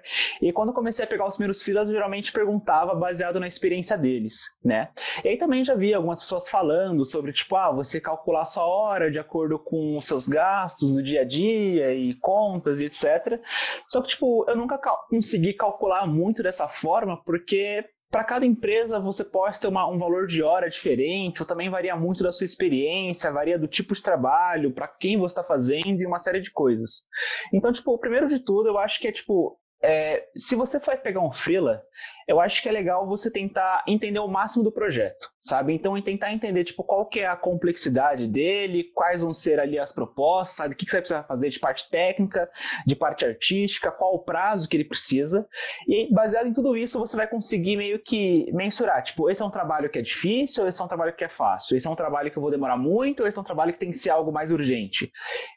e quando comecei a pegar os primeiros filas, eu geralmente perguntava baseado na experiência deles, né? E aí também já vi algumas pessoas falando sobre, tipo, ah, você calcular sua hora de acordo com os seus gastos do dia a dia e contas e etc. Só que, tipo, eu nunca cal consegui calcular muito dessa forma, porque para cada empresa você pode ter uma, um valor de hora diferente, ou também varia muito da sua experiência, varia do tipo de trabalho, para quem você está fazendo e uma série de coisas. Então, tipo, o primeiro de tudo, eu acho que é tipo é, se você for pegar um freela, eu acho que é legal você tentar entender o máximo do projeto, sabe? Então, tentar entender, tipo, qual que é a complexidade dele, quais vão ser ali as propostas, sabe? O que, você precisa fazer de parte técnica, de parte artística, qual o prazo que ele precisa. E baseado em tudo isso, você vai conseguir meio que mensurar, tipo, esse é um trabalho que é difícil, esse é um trabalho que é fácil? Esse é um trabalho que eu vou demorar muito, esse é um trabalho que tem que ser algo mais urgente?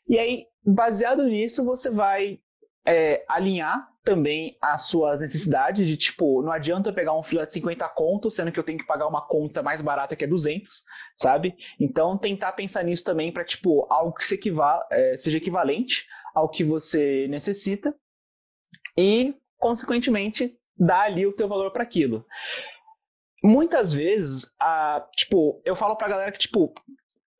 E aí, baseado nisso, você vai é, alinhar também as suas necessidades de tipo, não adianta eu pegar um fila de 50 contos, sendo que eu tenho que pagar uma conta mais barata que é 200, sabe? Então tentar pensar nisso também para tipo algo que se é, seja equivalente ao que você necessita e consequentemente dar ali o teu valor para aquilo. Muitas vezes, a, tipo, eu falo pra galera que tipo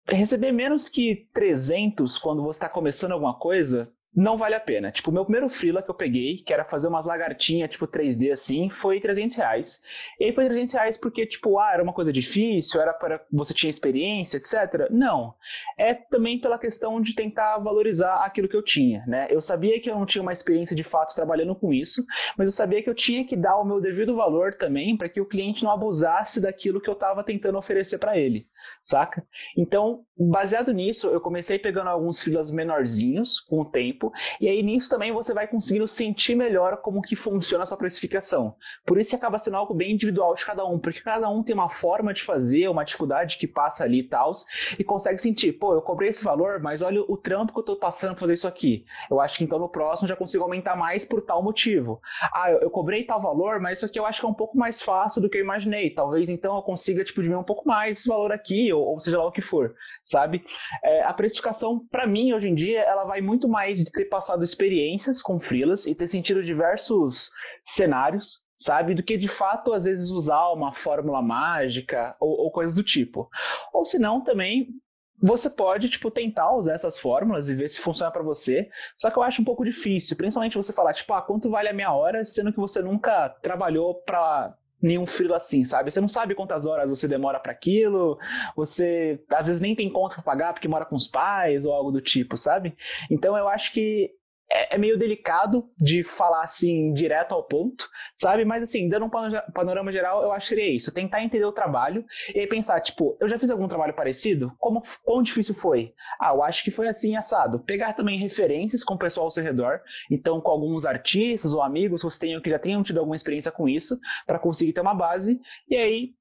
receber menos que 300 quando você está começando alguma coisa não vale a pena. Tipo, o meu primeiro freela que eu peguei, que era fazer umas lagartinhas, tipo, 3D assim, foi 300 reais. E aí foi 300 reais porque, tipo, ah, era uma coisa difícil, era para você tinha experiência, etc. Não. É também pela questão de tentar valorizar aquilo que eu tinha, né? Eu sabia que eu não tinha uma experiência de fato trabalhando com isso, mas eu sabia que eu tinha que dar o meu devido valor também para que o cliente não abusasse daquilo que eu estava tentando oferecer para ele saca? Então, baseado nisso, eu comecei pegando alguns filas menorzinhos com o tempo, e aí nisso também você vai conseguindo sentir melhor como que funciona a sua precificação. Por isso que acaba sendo algo bem individual de cada um, porque cada um tem uma forma de fazer, uma dificuldade que passa ali e tal, e consegue sentir, pô, eu cobrei esse valor, mas olha o trampo que eu tô passando pra fazer isso aqui. Eu acho que então no próximo já consigo aumentar mais por tal motivo. Ah, eu, eu cobrei tal valor, mas isso aqui eu acho que é um pouco mais fácil do que eu imaginei. Talvez então eu consiga, tipo, diminuir um pouco mais esse valor aqui ou, ou seja lá o que for, sabe? É, a precificação, para mim, hoje em dia, ela vai muito mais de ter passado experiências com freelas e ter sentido diversos cenários, sabe? Do que de fato, às vezes, usar uma fórmula mágica ou, ou coisas do tipo. Ou se não, também você pode, tipo, tentar usar essas fórmulas e ver se funciona para você. Só que eu acho um pouco difícil, principalmente você falar, tipo, ah, quanto vale a minha hora, sendo que você nunca trabalhou para nenhum freela assim, sabe? Você não sabe quantas horas você demora para aquilo, você às vezes nem tem conta para pagar porque mora com os pais ou algo do tipo, sabe? Então eu acho que é, é, meio delicado de falar assim direto ao ponto, sabe? Mas assim, dando um panorama geral, eu acho que seria isso: tentar entender o trabalho e pensar, tipo, eu já fiz algum trabalho parecido? Como quão difícil foi? Ah, eu acho que foi assim assado. Pegar também referências com o pessoal ao seu redor, então com alguns artistas ou amigos que tenham que já tenham tido alguma experiência com isso, para conseguir ter uma base, e aí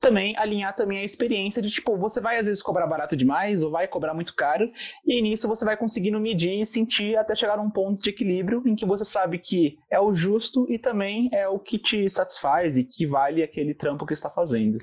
também alinhar também a experiência de tipo, você vai às vezes cobrar barato demais ou vai cobrar muito caro, e nisso você vai conseguindo medir e sentir até chegar a um ponto de equilíbrio em que você sabe que é o justo e também é o que te satisfaz e que vale aquele trampo que está fazendo.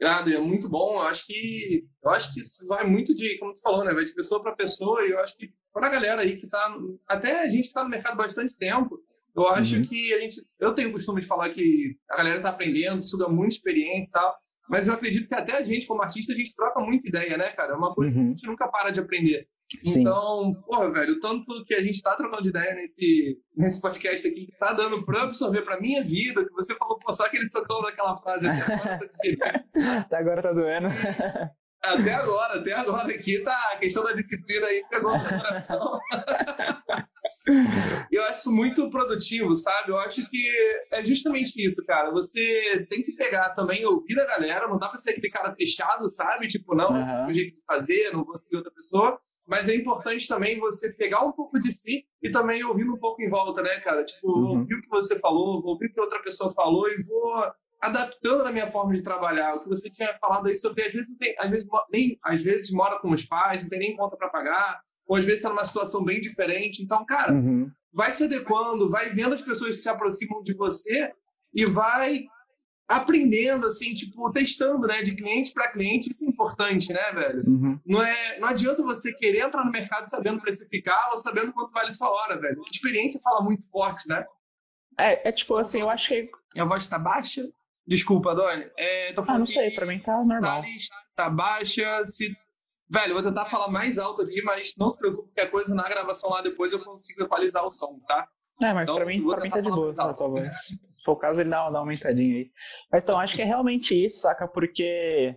Irado, é muito bom. Eu acho que eu acho que isso vai muito de, como tu falou, né? Vai de pessoa para pessoa, e eu acho que para a galera aí que tá, até a gente que está no mercado bastante tempo, eu acho uhum. que a gente. Eu tenho o costume de falar que a galera está aprendendo, suga muita experiência e tal. Mas eu acredito que até a gente, como artista, a gente troca muita ideia, né, cara? É uma coisa uhum. que a gente nunca para de aprender. Sim. Então, porra, velho, o tanto que a gente está trocando de ideia nesse, nesse podcast aqui, que tá dando para absorver para minha vida, que você falou, pô, só aquele socão daquela frase até agora tá Até agora tá doendo. Até agora, até agora aqui tá a questão da disciplina aí pegou no coração. eu acho isso muito produtivo, sabe? Eu acho que é justamente isso, cara. Você tem que pegar também, ouvir a galera, não dá pra ser aquele cara fechado, sabe? Tipo, não, uhum. o jeito de fazer, não vou seguir outra pessoa. Mas é importante também você pegar um pouco de si e também ouvindo um pouco em volta, né, cara? Tipo, uhum. ouvir o que você falou, ouvir o que outra pessoa falou e vou adaptando a minha forma de trabalhar. O que você tinha falado aí sobre, às vezes, tem, às vezes, nem, às vezes mora com os pais, não tem nem conta para pagar, ou às vezes está numa situação bem diferente. Então, cara, uhum. vai se adequando, vai vendo as pessoas que se aproximam de você e vai aprendendo, assim, tipo, testando, né? De cliente para cliente, isso é importante, né, velho? Uhum. Não, é, não adianta você querer entrar no mercado sabendo precificar ou sabendo quanto vale sua hora, velho. A experiência fala muito forte, né? É, é tipo assim, eu acho que. A voz tá baixa? Desculpa, Doni. É, ah, não sei, pra mim tá normal. Tá, tá baixa, se. Velho, vou tentar falar mais alto aqui, mas não se preocupe, qualquer coisa na gravação lá depois eu consigo equalizar o som, tá? É, mas então, pra mim, pra mim tá de boa, tá, talvez. Se for o caso, ele dá uma, dá uma aumentadinha aí. Mas então, acho que é realmente isso, saca? Porque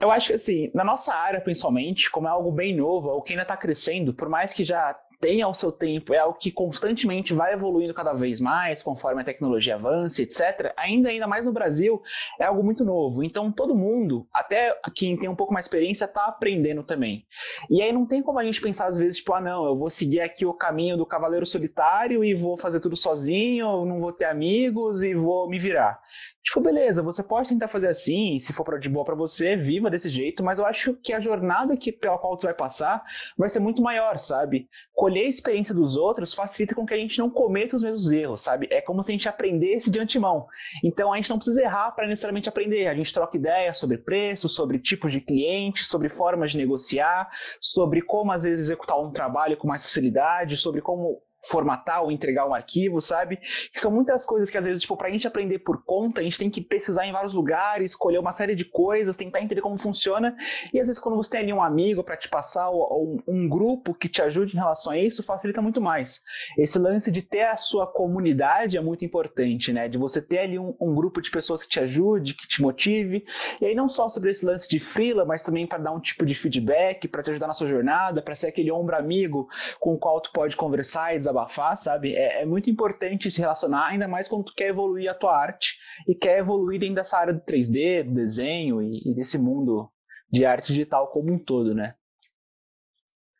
eu acho que assim, na nossa área, principalmente, como é algo bem novo, ou que ainda está crescendo, por mais que já tem ao seu tempo, é algo que constantemente vai evoluindo cada vez mais, conforme a tecnologia avança, etc., ainda, ainda mais no Brasil, é algo muito novo. Então, todo mundo, até quem tem um pouco mais experiência, está aprendendo também. E aí não tem como a gente pensar, às vezes, tipo, ah, não, eu vou seguir aqui o caminho do cavaleiro solitário e vou fazer tudo sozinho, não vou ter amigos e vou me virar. Tipo, beleza, você pode tentar fazer assim, se for de boa para você, viva desse jeito, mas eu acho que a jornada que, pela qual você vai passar vai ser muito maior, sabe? Colher a experiência dos outros facilita com que a gente não cometa os mesmos erros, sabe? É como se a gente aprendesse de antemão. Então a gente não precisa errar para necessariamente aprender. A gente troca ideias sobre preço, sobre tipos de clientes, sobre formas de negociar, sobre como às vezes executar um trabalho com mais facilidade, sobre como formatar ou entregar um arquivo, sabe? Que são muitas coisas que às vezes, tipo, pra gente aprender por conta, a gente tem que pesquisar em vários lugares, escolher uma série de coisas, tentar entender como funciona. E às vezes quando você tem ali um amigo para te passar ou, um grupo que te ajude em relação a isso, facilita muito mais. Esse lance de ter a sua comunidade é muito importante, né? De você ter ali um, um grupo de pessoas que te ajude, que te motive. E aí não só sobre esse lance de freela, mas também para dar um tipo de feedback, para te ajudar na sua jornada, para ser aquele ombro amigo com o qual tu pode conversar e desabafar sabe? É, é, muito importante se relacionar, ainda mais quando tu quer evoluir a tua arte e quer evoluir dentro dessa área do 3D, do desenho e, e desse mundo de arte digital como um todo, né?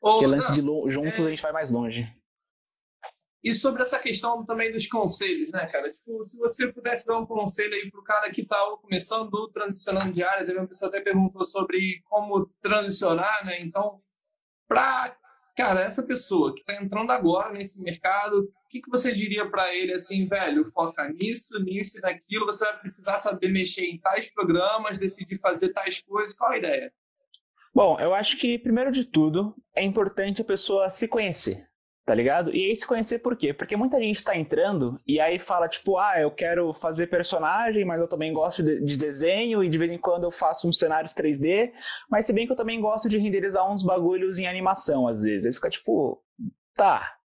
Porque lance de juntos é... a gente vai mais longe. E sobre essa questão também dos conselhos, né, cara? Tipo, se você pudesse dar um conselho aí pro cara que tá começando, transicionando de área, teve uma pessoa até perguntou sobre como transicionar, né? Então, para cara, essa pessoa que está entrando agora nesse mercado, o que, que você diria para ele assim, velho, foca nisso, nisso e naquilo, você vai precisar saber mexer em tais programas, decidir fazer tais coisas, qual a ideia? Bom, eu acho que, primeiro de tudo, é importante a pessoa se conhecer tá ligado? E aí se conhecer por quê? Porque muita gente tá entrando e aí fala, tipo, ah, eu quero fazer personagem, mas eu também gosto de, de, desenho e de vez em quando eu faço uns cenários 3D, mas se bem que eu também gosto de renderizar uns bagulhos em animação às vezes. Aí fica tipo, tá,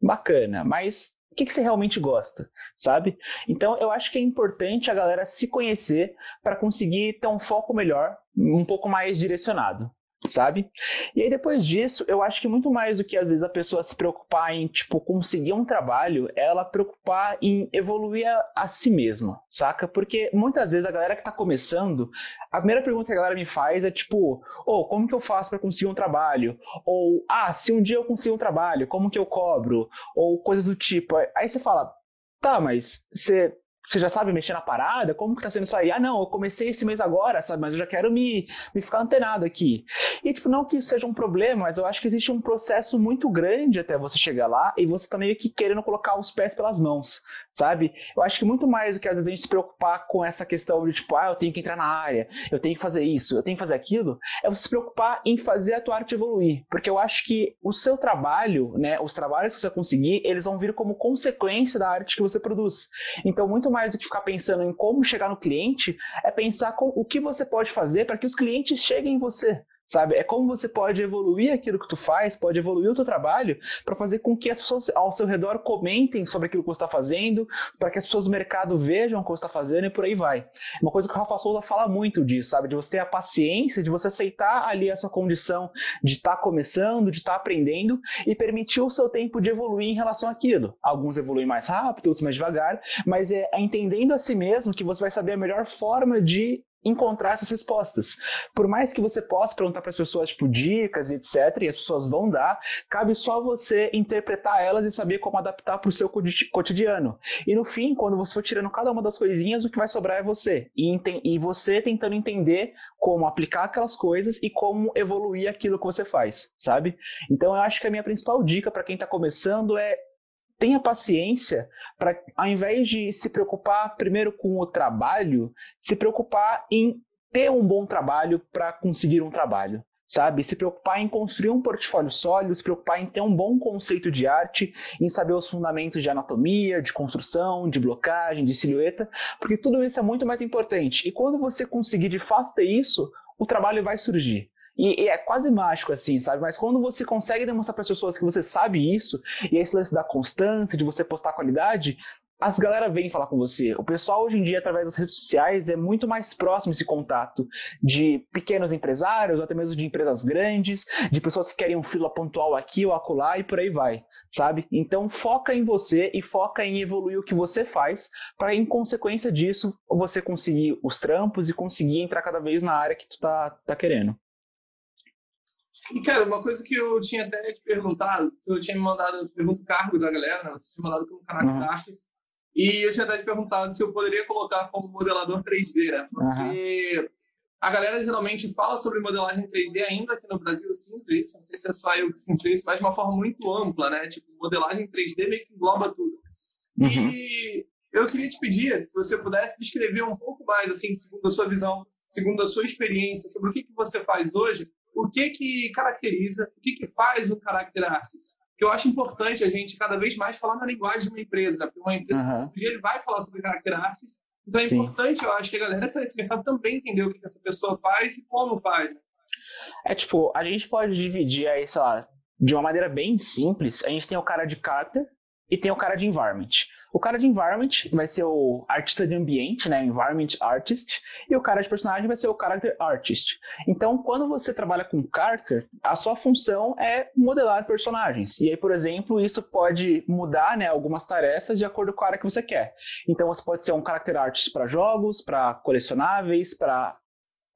bacana, mas o que, que você realmente gosta, sabe? Então eu acho que é importante a galera se conhecer para conseguir ter um foco melhor, um pouco mais direcionado sabe? E aí depois disso, eu acho que muito mais do que às vezes a pessoa se preocupar em, tipo, conseguir um trabalho, é ela preocupar em evoluir a, a si mesma, saca? Porque muitas vezes a galera que tá começando, a primeira pergunta que a galera me faz é tipo, oh, como que eu faço para conseguir um trabalho? Ou, ah, se um dia eu consigo um trabalho, como que eu cobro? Ou coisas do tipo. Aí você fala, tá, mas você você já sabe mexer na parada? Como que tá sendo isso aí? Ah, não, eu comecei esse mês agora, sabe? Mas eu já quero me, me ficar antenado aqui. E, tipo, não que isso seja um problema, mas eu acho que existe um processo muito grande até você chegar lá e você tá meio que querendo colocar os pés pelas mãos, sabe? Eu acho que muito mais do que às vezes a gente se preocupar com essa questão de, tipo, ah, eu tenho que entrar na área, eu tenho que fazer isso, eu tenho que fazer aquilo, é você se preocupar em fazer a tua arte evoluir. Porque eu acho que o seu trabalho, né, os trabalhos que você conseguir, eles vão vir como consequência da arte que você produz. Então, muito mais mais do que ficar pensando em como chegar no cliente, é pensar com o que você pode fazer para que os clientes cheguem em você sabe? É como você pode evoluir aquilo que tu faz, pode evoluir o teu trabalho para fazer com que as pessoas ao seu redor comentem sobre aquilo que você está fazendo, para que as pessoas do mercado vejam o que você está fazendo e por aí vai. Uma coisa que o Rafa Souza fala muito disso, sabe? De você ter a paciência, de você aceitar ali essa condição de estar tá começando, de estar tá aprendendo e permitir o seu tempo de evoluir em relação àquilo. Alguns evoluem mais rápido, outros mais devagar, mas é entendendo a si mesmo que você vai saber a melhor forma de encontrar essas respostas. Por mais que você possa perguntar para as pessoas tipo dicas e etc, e as pessoas vão dar, cabe só você interpretar elas e saber como adaptar para o seu cotidiano. E no fim, quando você for tirando cada uma das coisinhas, o que vai sobrar é você. E, e você tentando entender como aplicar aquelas coisas e como evoluir aquilo que você faz, sabe? Então eu acho que a minha principal dica para quem está começando é tenha paciência para, ao invés de se preocupar primeiro com o trabalho, se preocupar em ter um bom trabalho para conseguir um trabalho sabe? Se preocupar em construir um portfólio sólido, se preocupar em ter um bom conceito de arte, em saber os fundamentos de anatomia, de construção, de blocagem, de silhueta, porque tudo isso é muito mais importante. E quando você conseguir de fato ter isso, o trabalho vai surgir. E, e, é quase mágico, assim, sabe? Mas quando você consegue demonstrar para as pessoas que você sabe isso, e esse lance da constância, de você postar qualidade, as galera vêm falar com você. O pessoal hoje em dia, através das redes sociais, é muito mais próximo esse contato de pequenos empresários, ou até mesmo de empresas grandes, de pessoas que querem um fila pontual aqui ou acolá e por aí vai, sabe? Então foca em você e foca em evoluir o que você faz, para em consequência disso você conseguir os trampos e conseguir entrar cada vez na área que tu tá, tá querendo. E, cara, uma coisa que eu tinha até te perguntado, tu tinha me mandado, pergunta o cargo da galera, né? Você tinha mandado como Caraca uhum. Artes. E eu tinha até te perguntado se eu poderia colocar como modelador 3D, né? Porque uhum. a galera geralmente fala sobre modelagem 3D ainda aqui no Brasil, eu sinto isso. Não sei se é só eu que sinto isso, mas de uma forma muito ampla, né? Tipo, modelagem 3D meio que engloba tudo. Uhum. E eu queria te pedir, se você pudesse descrever um pouco mais, assim, segundo a sua visão, segundo a sua experiência, sobre o que, que você faz hoje, o que que caracteriza, o que que faz um character artist que eu acho importante a gente cada vez mais falar na linguagem de uma empresa, né? Porque uma empresa, uhum. um dia ele vai falar sobre character artists, então é Sim. importante, eu acho, que a galera que está nesse mercado também entender o que, que essa pessoa faz e como faz. É tipo, a gente pode dividir aí, sei lá, de uma maneira bem simples, a gente tem o cara de character e tem o cara de environment. O cara de environment vai ser o artista de ambiente, né, environment artist, e o cara de personagem vai ser o character artist. Então, quando você trabalha com character, a sua função é modelar personagens. E aí, por exemplo, isso pode mudar, né, algumas tarefas de acordo com a área que você quer. Então, você pode ser um character artist para jogos, para colecionáveis, para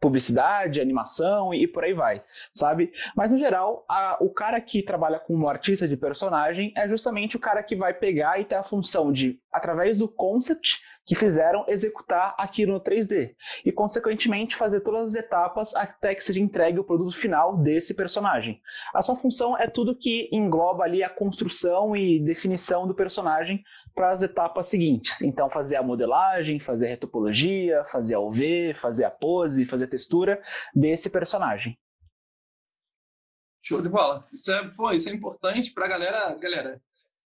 publicidade, animação e, por aí vai, sabe? Mas no geral, a, o cara que trabalha como artista de personagem é justamente o cara que vai pegar e ter a função de, através do concept que fizeram, executar aquilo no 3D e, consequentemente, fazer todas as etapas até que seja entregue o produto final desse personagem. A sua função é tudo que engloba ali a construção e definição do personagem para as etapas seguintes. Então, fazer a modelagem, fazer a retopologia, fazer a UV, fazer a pose, fazer a textura desse personagem. Show de bola. Isso é, pô, isso é importante para a galera, galera,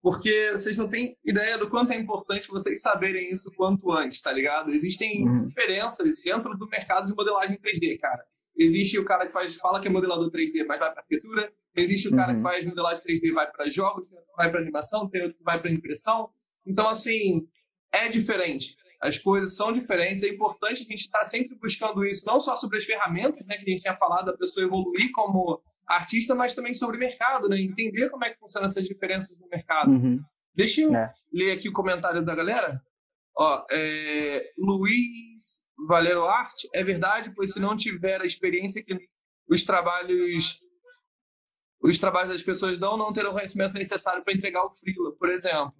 porque vocês não têm ideia do quanto é importante vocês saberem isso quanto antes, tá ligado? Existem uhum. diferenças dentro do mercado de modelagem 3D, cara. Existe o cara que faz, fala que é modelador 3D, mas vai para arquitetura. Existe o cara uhum. que faz modelagem 3D e vai para jogos, tem outro que vai para animação, tem outro que vai para impressão. Então, assim, é diferente. As coisas são diferentes. É importante a gente estar sempre buscando isso, não só sobre as ferramentas, né, que a gente tinha falado, da pessoa evoluir como artista, mas também sobre o mercado, né? Entender como é que funcionam essas diferenças no mercado. Uhum. Deixa eu é. ler aqui o comentário da galera. Ó, é, Luiz Valero Arte, é verdade, pois se não tiver a experiência que os trabalhos os trabalhos das pessoas dão, não terão o conhecimento necessário para entregar o freela, por exemplo.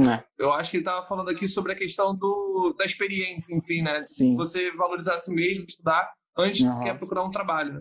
É. Eu acho que ele estava falando aqui sobre a questão do, da experiência, enfim, né? Sim. Você valorizar a si mesmo, estudar antes uhum. de quer procurar um trabalho. Né?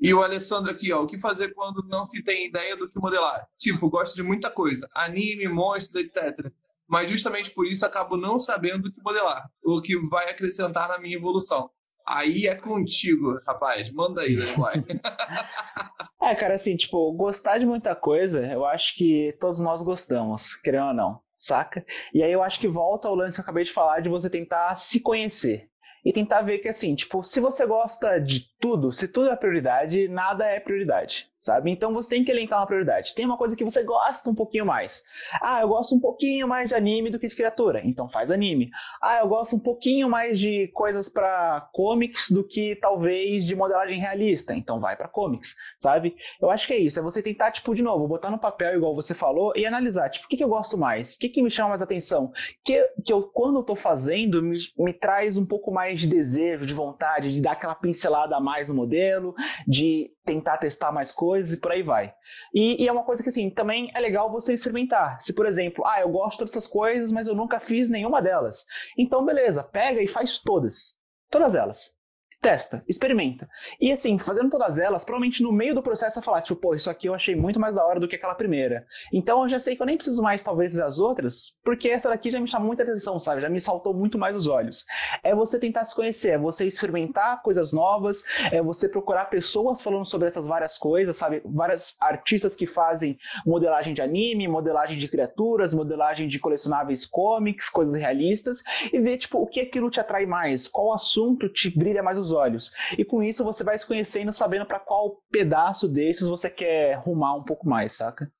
E o Alessandro aqui, ó, o que fazer quando não se tem ideia do que modelar? Tipo, gosto de muita coisa, anime, monstros, etc. Mas justamente por isso acabo não sabendo o que modelar, o que vai acrescentar na minha evolução. Aí é contigo, rapaz. Manda aí, Leroy. é, cara, assim, tipo, gostar de muita coisa, eu acho que todos nós gostamos, querendo ou não, saca? E aí eu acho que volta ao lance que eu acabei de falar de você tentar se conhecer e tentar ver que, assim, tipo, se você gosta de tudo, se tudo é prioridade, nada é prioridade, sabe? Então você tem que elencar uma prioridade. Tem uma coisa que você gosta um pouquinho mais. Ah, eu gosto um pouquinho mais de anime do que de criatura, então faz anime. Ah, eu gosto um pouquinho mais de coisas para comics do que talvez de modelagem realista, então vai para comics, sabe? Eu acho que é isso, é você tentar, tipo, de novo, botar no papel igual você falou e analisar, tipo, o que, que eu gosto mais? O que, que me chama mais atenção? Que, que eu, quando eu tô fazendo, me, me traz um pouco mais de desejo, de vontade, de dar aquela pincelada a mais mais no modelo, de tentar testar mais coisas e por aí vai. E, e, é uma coisa que, assim, também é legal você experimentar. Se, por exemplo, ah, eu gosto dessas coisas, mas eu nunca fiz nenhuma delas. Então, beleza, pega e faz todas. Todas elas. Testa, experimenta. E assim, fazendo todas elas, provavelmente no meio do processo você falar, tipo, pô, isso aqui eu achei muito mais da hora do que aquela primeira. Então eu já sei que eu nem preciso mais, talvez, das outras, porque essa daqui já me chamou muita atenção, sabe? Já me saltou muito mais os olhos. É você tentar se conhecer, é você experimentar coisas novas, é você procurar pessoas falando sobre essas várias coisas, sabe? Várias artistas que fazem modelagem de anime, modelagem de criaturas, modelagem de colecionáveis comics, coisas realistas, e ver, tipo, o que aquilo te atrai mais, qual assunto te brilha mais os os olhos. E com isso você vai se conhecendo, sabendo para qual pedaço desses você quer rumar um pouco mais, saca?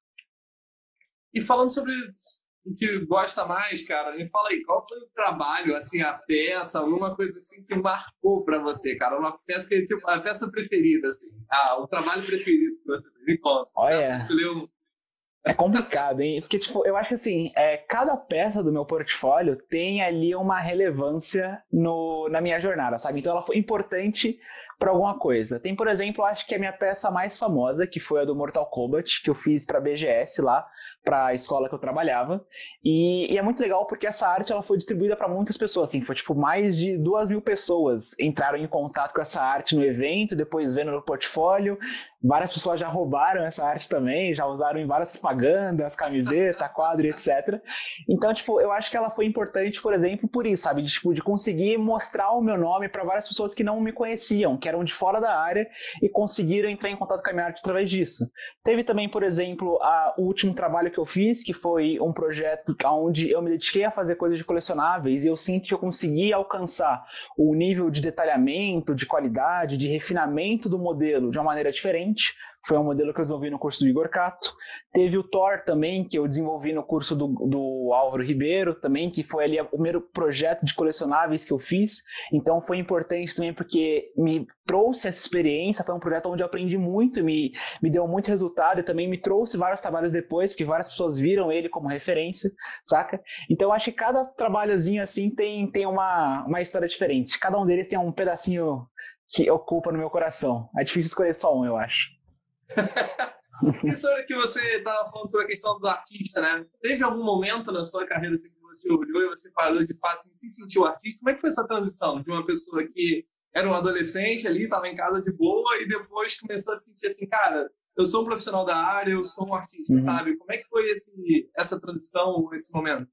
E falando sobre o que gosta mais, cara, me fala aí, qual foi o trabalho, assim, a peça, alguma coisa assim que marcou para você, cara? Uma peça que tipo, a peça preferida, assim. Ah, o trabalho preferido que você. Me conta. Olha. Um... É complicado, hein? Porque, tipo, eu acho que assim, é, cada peça do meu portfólio tem ali uma relevância no, na minha jornada, sabe? Então ela foi importante para alguma coisa. Tem, por exemplo, acho que a minha peça mais famosa, que foi a do Mortal Kombat, que eu fiz para BGS lá, para a escola que eu trabalhava. E, e, é muito legal porque essa arte ela foi distribuída para muitas pessoas, assim, foi tipo mais de duas mil pessoas entraram em contato com essa arte no evento, depois vendo no portfólio. Várias pessoas já roubaram essa arte também, já usaram em várias propagandas, camiseta, quadro, etc. Então, tipo, eu acho que ela foi importante, por exemplo, por isso, sabe, de, tipo, de conseguir mostrar o meu nome para várias pessoas que não me conheciam, que eram de fora da área e conseguiram entrar em contato com a minha arte através disso. Teve também, por exemplo, a, o último trabalho que eu fiz, que foi um projeto onde eu me dediquei a fazer coisas de colecionáveis e eu sinto que eu consegui alcançar o nível de detalhamento, de qualidade, de refinamento do modelo de uma maneira diferente, foi um modelo que eu desenvolvi no curso do Igor Cato. Teve o Thor também, que eu desenvolvi no curso do, do Álvaro Ribeiro também, que foi ali o primeiro projeto de colecionáveis que eu fiz. Então foi importante também porque me trouxe essa experiência, foi um projeto onde eu aprendi muito, me, me deu muito resultado e também me trouxe vários trabalhos depois, porque várias pessoas viram ele como referência, saca? Então acho que cada trabalhozinho assim tem, tem uma, uma história diferente. Cada um deles tem um pedacinho que ocupa no meu coração. É difícil escolher só um, eu acho. e sobre que você estava falando sobre a questão do artista, né? Teve algum momento na sua carreira assim, que você olhou e você parou de fato assim, se sentiu artista? Como é que foi essa transição de uma pessoa que era um adolescente ali, estava em casa de boa e depois começou a sentir assim, cara, eu sou um profissional da área, eu sou um artista, uhum. sabe? Como é que foi esse, essa transição, esse momento?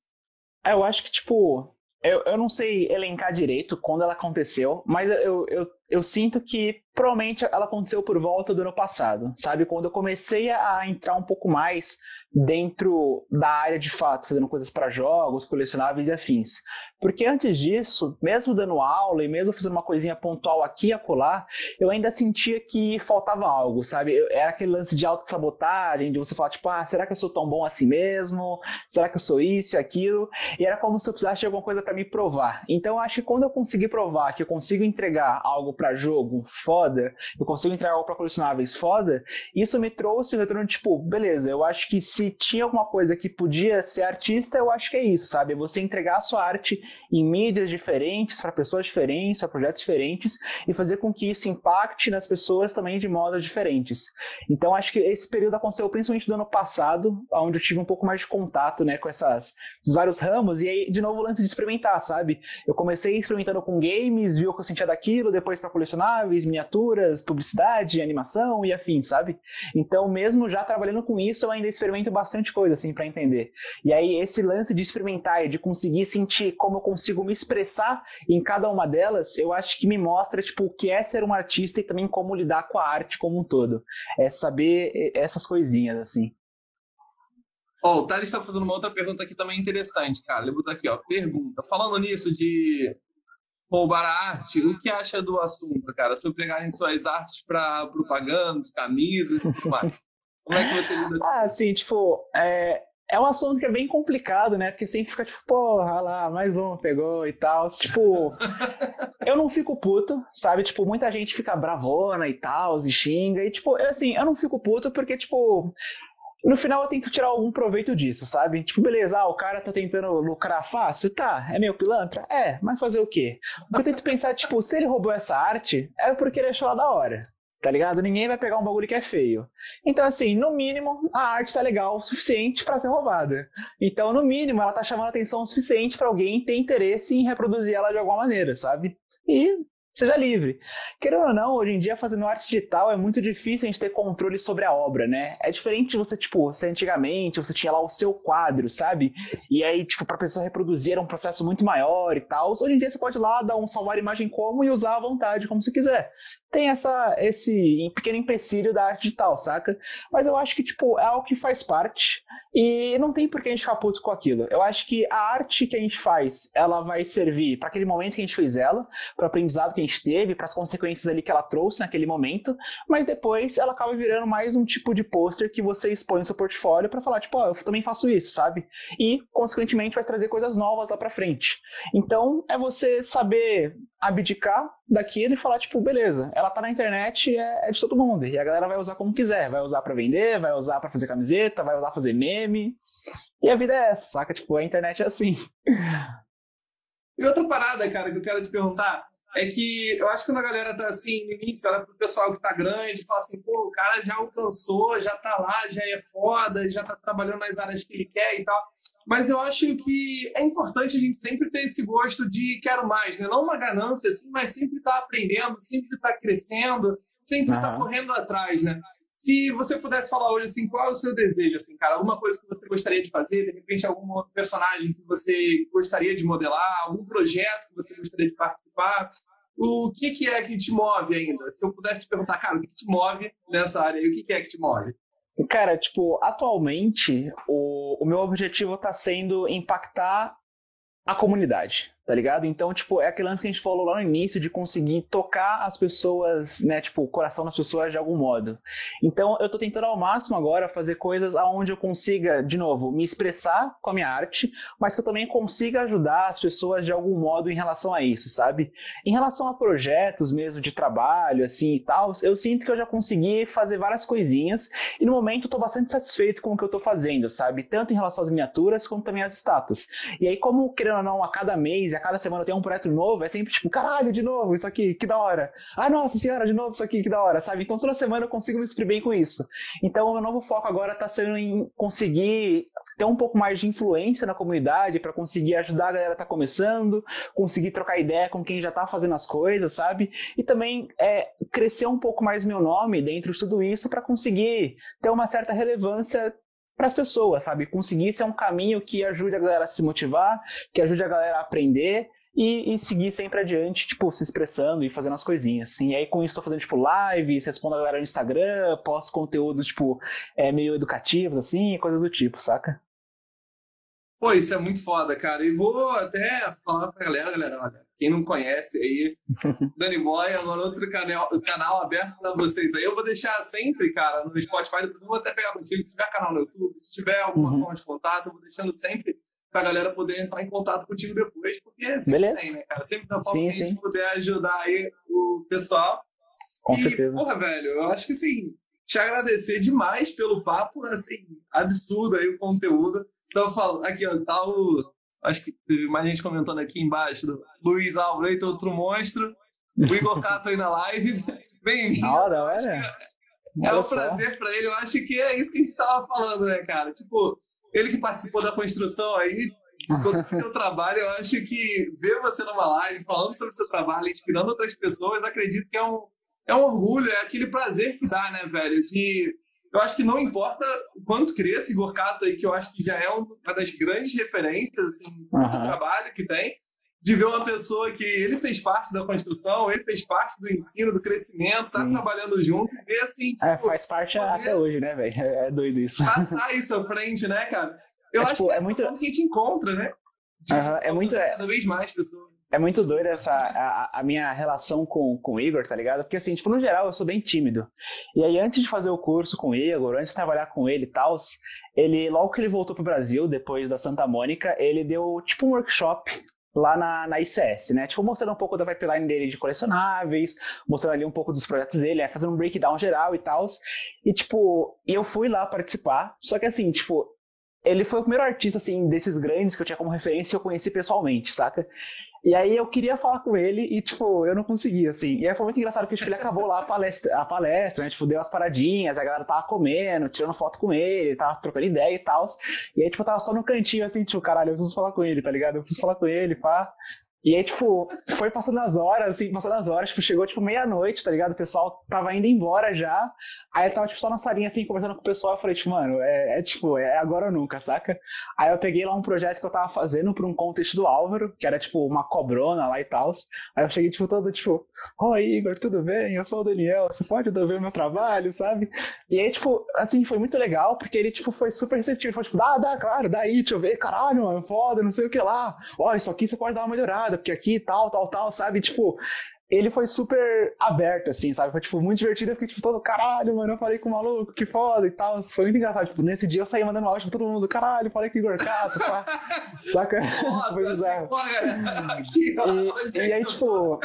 É, eu acho que, tipo, eu, eu não sei elencar direito quando ela aconteceu, mas eu, eu, eu sinto que provavelmente ela aconteceu por volta do ano passado, sabe? Quando eu comecei a entrar um pouco mais dentro da área de fato, fazendo coisas para jogos, colecionáveis e afins. Porque antes disso, mesmo dando aula e mesmo fazendo uma coisinha pontual aqui e acolá, eu ainda sentia que faltava algo, sabe? Era aquele lance de autossabotagem, de você falar, tipo, ah, será que eu sou tão bom assim mesmo? Será que eu sou isso e aquilo? E era como se eu precisasse de alguma coisa para me provar. Então, acho que quando eu conseguir provar que eu consigo entregar algo para jogo foda, eu consigo entregar algo para colecionáveis foda, isso me trouxe o retorno, tipo, beleza, eu acho que se tinha alguma coisa que podia ser artista, eu acho que é isso, sabe? É você entregar a sua arte em mídias diferentes, para pessoas diferentes, para projetos diferentes, e fazer com que isso impacte nas pessoas também de modos diferentes. Então, acho que esse período aconteceu principalmente do ano passado, onde eu tive um pouco mais de contato, né, com essas, esses vários ramos, e aí, de novo, o lance de experimentar, sabe? Eu comecei experimentando com games, vi o que eu sentia daquilo, depois para colecionáveis, miniaturas, publicidade, animação e afim, sabe? Então, mesmo já trabalhando com isso, eu ainda experimento bastante coisa, assim, para entender. E aí, esse lance de experimentar e de conseguir sentir como eu consigo me expressar em cada uma delas, eu acho que me mostra, tipo, o que é ser um artista e também como lidar com a arte como um todo. É saber essas coisinhas, assim. Ó, oh, o Thales está fazendo uma outra pergunta aqui também interessante, cara. Ele botou aqui, ó. Pergunta. Falando nisso de roubar a arte, o que acha do assunto, cara? Se eu pegarem suas artes para propagandas, camisas e tudo mais. Como é que você lida Ah, sim, tipo, é, é um assunto que é bem complicado, né? Porque sempre fica tipo, porra, lá, mais um pegou e tal. Tipo, eu não fico puto, sabe? Tipo, muita gente fica bravona e tal, e xinga. E, tipo, eu, assim, eu não fico puto porque, tipo, no final eu tento tirar algum proveito disso, sabe? Tipo, beleza, ah, o cara tá tentando lucrar fácil? Tá, é meio pilantra? É, mas fazer o quê? Eu tento pensar, tipo, se ele roubou essa arte, é porque ele achou ela da hora, tá ligado? Ninguém vai pegar um bagulho que é feio. Então, assim, no mínimo, a arte tá legal o suficiente para ser roubada. Então, no mínimo, ela tá chamando atenção o suficiente para alguém ter interesse em reproduzir ela de alguma maneira, sabe? E seja livre. Querendo ou não, hoje em dia, fazendo arte digital, é muito difícil a gente ter controle sobre a obra, né? É diferente de você, tipo, você antigamente, você tinha lá o seu quadro, sabe? E aí, tipo, pra pessoa reproduzir era um processo muito maior e tal. Hoje em dia você pode ir lá, dar um salvar imagem como e usar à vontade, como você quiser. Tem essa, esse pequeno empecilho da arte digital, saca? Mas eu acho que, tipo, é algo que faz parte e não tem por que a gente ficar puto com aquilo. Eu acho que a arte que a gente faz, ela vai servir para aquele momento que a gente fez ela, para o aprendizado que a gente teve, para as consequências ali que ela trouxe naquele momento, mas depois ela acaba virando mais um tipo de pôster que você expõe no seu portfólio para falar, tipo, oh, eu também faço isso, sabe? E, consequentemente, vai trazer coisas novas lá para frente. Então, é você saber abdicar daquilo e falar, tipo, beleza, ela tá na internet, é, é, de todo mundo. E a galera vai usar como quiser. Vai usar para vender, vai usar para fazer camiseta, vai usar pra fazer meme. E a vida é essa, saca? Tipo, a internet é assim. E outra parada, cara, que eu quero te perguntar é que eu acho que quando a galera tá assim, no início, olha pro pessoal que tá grande, fala assim, pô, o cara já alcançou, já tá lá, já é foda, já tá trabalhando nas áreas que ele quer e tal. Mas eu acho que é importante a gente sempre ter esse gosto de quero mais, né? Não uma ganância, assim, mas sempre tá aprendendo, sempre tá crescendo, sempre uhum. tá correndo atrás, né? Se você pudesse falar hoje, assim, qual é o seu desejo, assim, cara? Alguma coisa que você gostaria de fazer, de repente algum personagem que você gostaria de modelar, algum projeto que você gostaria de participar, o que, que é que te move ainda? Se eu pudesse te perguntar, cara, o que, que te move nessa área e o que, que é que te move? Cara, tipo, atualmente o, o meu objetivo está sendo impactar a comunidade tá ligado? Então, tipo, é aquele lance que a gente falou lá no início de conseguir tocar as pessoas, né, tipo, o coração das pessoas de algum modo. Então, eu tô tentando ao máximo agora fazer coisas aonde eu consiga, de novo, me expressar com a minha arte, mas que eu também consiga ajudar as pessoas de algum modo em relação a isso, sabe? Em relação a projetos mesmo de trabalho, assim e tal, eu sinto que eu já consegui fazer várias coisinhas e no momento eu tô bastante satisfeito com o que eu tô fazendo, sabe? Tanto em relação às miniaturas como também às estátuas. E aí, como, querendo ou não, a cada mês a cada semana tem um projeto novo, é sempre tipo, caralho, de novo, isso aqui, que da hora. Ah, nossa senhora, de novo isso aqui, que da hora, sabe? Então toda semana eu consigo me expressar bem com isso. Então o meu novo foco agora tá sendo em conseguir ter um pouco mais de influência na comunidade para conseguir ajudar a galera que tá começando, conseguir trocar ideia com quem já tá fazendo as coisas, sabe? E também é, crescer um pouco mais meu nome dentro de tudo isso para conseguir ter uma certa relevância para as pessoas, sabe? Conseguir ser um caminho que ajude a galera a se motivar, que ajude a galera a aprender e, e, seguir sempre adiante, tipo, se expressando e fazendo as coisinhas. Assim. E aí, com isso, estou fazendo, tipo, lives, respondo a galera no Instagram, posto conteúdos, tipo, é, meio educativos, assim, coisas do tipo, saca? Pô, isso é muito foda, cara. E vou até falar pra galera, galera, olha, quem não conhece aí, Dani Moya, agora outro canal, canal aberto para vocês aí. Eu vou deixar sempre, cara, no Spotify, depois eu vou até pegar contigo, se tiver canal no YouTube, se tiver alguma uhum. forma de contato, eu vou deixando sempre pra galera poder entrar em contato contigo depois, porque sempre Beleza. tem, né, cara? Sempre dá forma sim, que a gente puder ajudar aí o pessoal. Com e, certeza. Porra, velho, eu acho que sim te agradecer demais pelo papo, assim, absurdo aí o conteúdo. Então, falo, aqui, ó, tá o. Acho que teve mais gente comentando aqui embaixo. Do Luiz Alves, outro monstro. O Igor Cato aí na live. Bem-vindo. Hora, olha. É um prazer para ele. Eu acho que é isso que a gente estava falando, né, cara? Tipo, ele que participou da construção aí, de todo o seu trabalho, eu acho que ver você numa live falando sobre o seu trabalho, inspirando outras pessoas, acredito que é um, é um orgulho, é aquele prazer que dá, né, velho? De, eu acho que não importa o quanto cresça Igor Cato aí, que eu acho que já é uma das grandes referências assim, uhum. do trabalho que tem, de ver uma pessoa que ele fez parte da construção, ele fez parte do ensino, do crescimento, tá trabalhando junto e ver assim. É, tipo, é, faz parte até hoje, né, velho? É doido isso. Passar isso à frente, né, cara? Eu é, acho tipo, que é, é muito. que a gente encontra, né? Uhum, é muito. Cada vez mais pessoas. É muito doido essa a, a, minha relação com, com o Igor, tá ligado? Porque assim, tipo, no geral eu sou bem tímido. E aí antes de fazer o curso com o Igor, antes de trabalhar com ele e tal, ele logo que ele voltou pro Brasil depois da Santa Mônica, ele deu tipo um workshop lá na, na ICS, né? Tipo, mostrando um pouco da pipeline dele de colecionáveis, mostrando ali um pouco dos projetos dele, fazendo um breakdown geral e tal. E, tipo, eu fui lá participar, só que assim, tipo, ele foi o primeiro artista, assim, desses grandes que eu tinha como referência e eu conheci pessoalmente, saca? E aí eu queria falar com ele e, tipo, eu não conseguia, assim. E aí foi muito engraçado que tipo, ele acabou lá a palestra, a palestra, né? Tipo, deu as paradinhas, a galera tava comendo, tirando foto com ele, tava trocando ideia e tal. E aí, tipo, eu tava só no cantinho, assim, tipo, caralho, eu preciso falar com ele, tá ligado? Eu preciso falar com ele, pá. E aí, tipo, foi passando as horas, assim, passando as horas, tipo, chegou, tipo, meia-noite, tá ligado? O pessoal tava indo embora já. Aí eu tava, tipo, só na salinha, assim, conversando com o pessoal. Eu falei, tipo, mano, é, é tipo, é agora ou nunca, saca? Aí eu peguei lá um projeto que eu tava fazendo pra um contexto do Álvaro, que era, tipo, uma cobrona lá e tal. Aí eu cheguei, tipo, todo, tipo, oi, Igor, tudo bem? Eu sou o Daniel, você pode ver o meu trabalho, sabe? E aí, tipo, assim, foi muito legal, porque ele, tipo, foi super receptivo. Ele falou, tipo, dá, dá, claro, dá aí, deixa eu ver, caralho, mano, foda, não sei o que lá. Ó, isso aqui você pode dar uma melhorada, porque aqui tal, tal, tal, sabe? Tipo, ele foi super aberto, assim, sabe? Foi, tipo, muito divertido. Eu fiquei, tipo, todo, caralho, mano, eu falei com o maluco, que foda e tal. Foi muito engraçado. Tipo, nesse dia eu saí mandando áudio pra todo mundo, caralho, falei com o Igor Cato, pá. Saca? Foda, foi bizarro. e, e aí, tipo,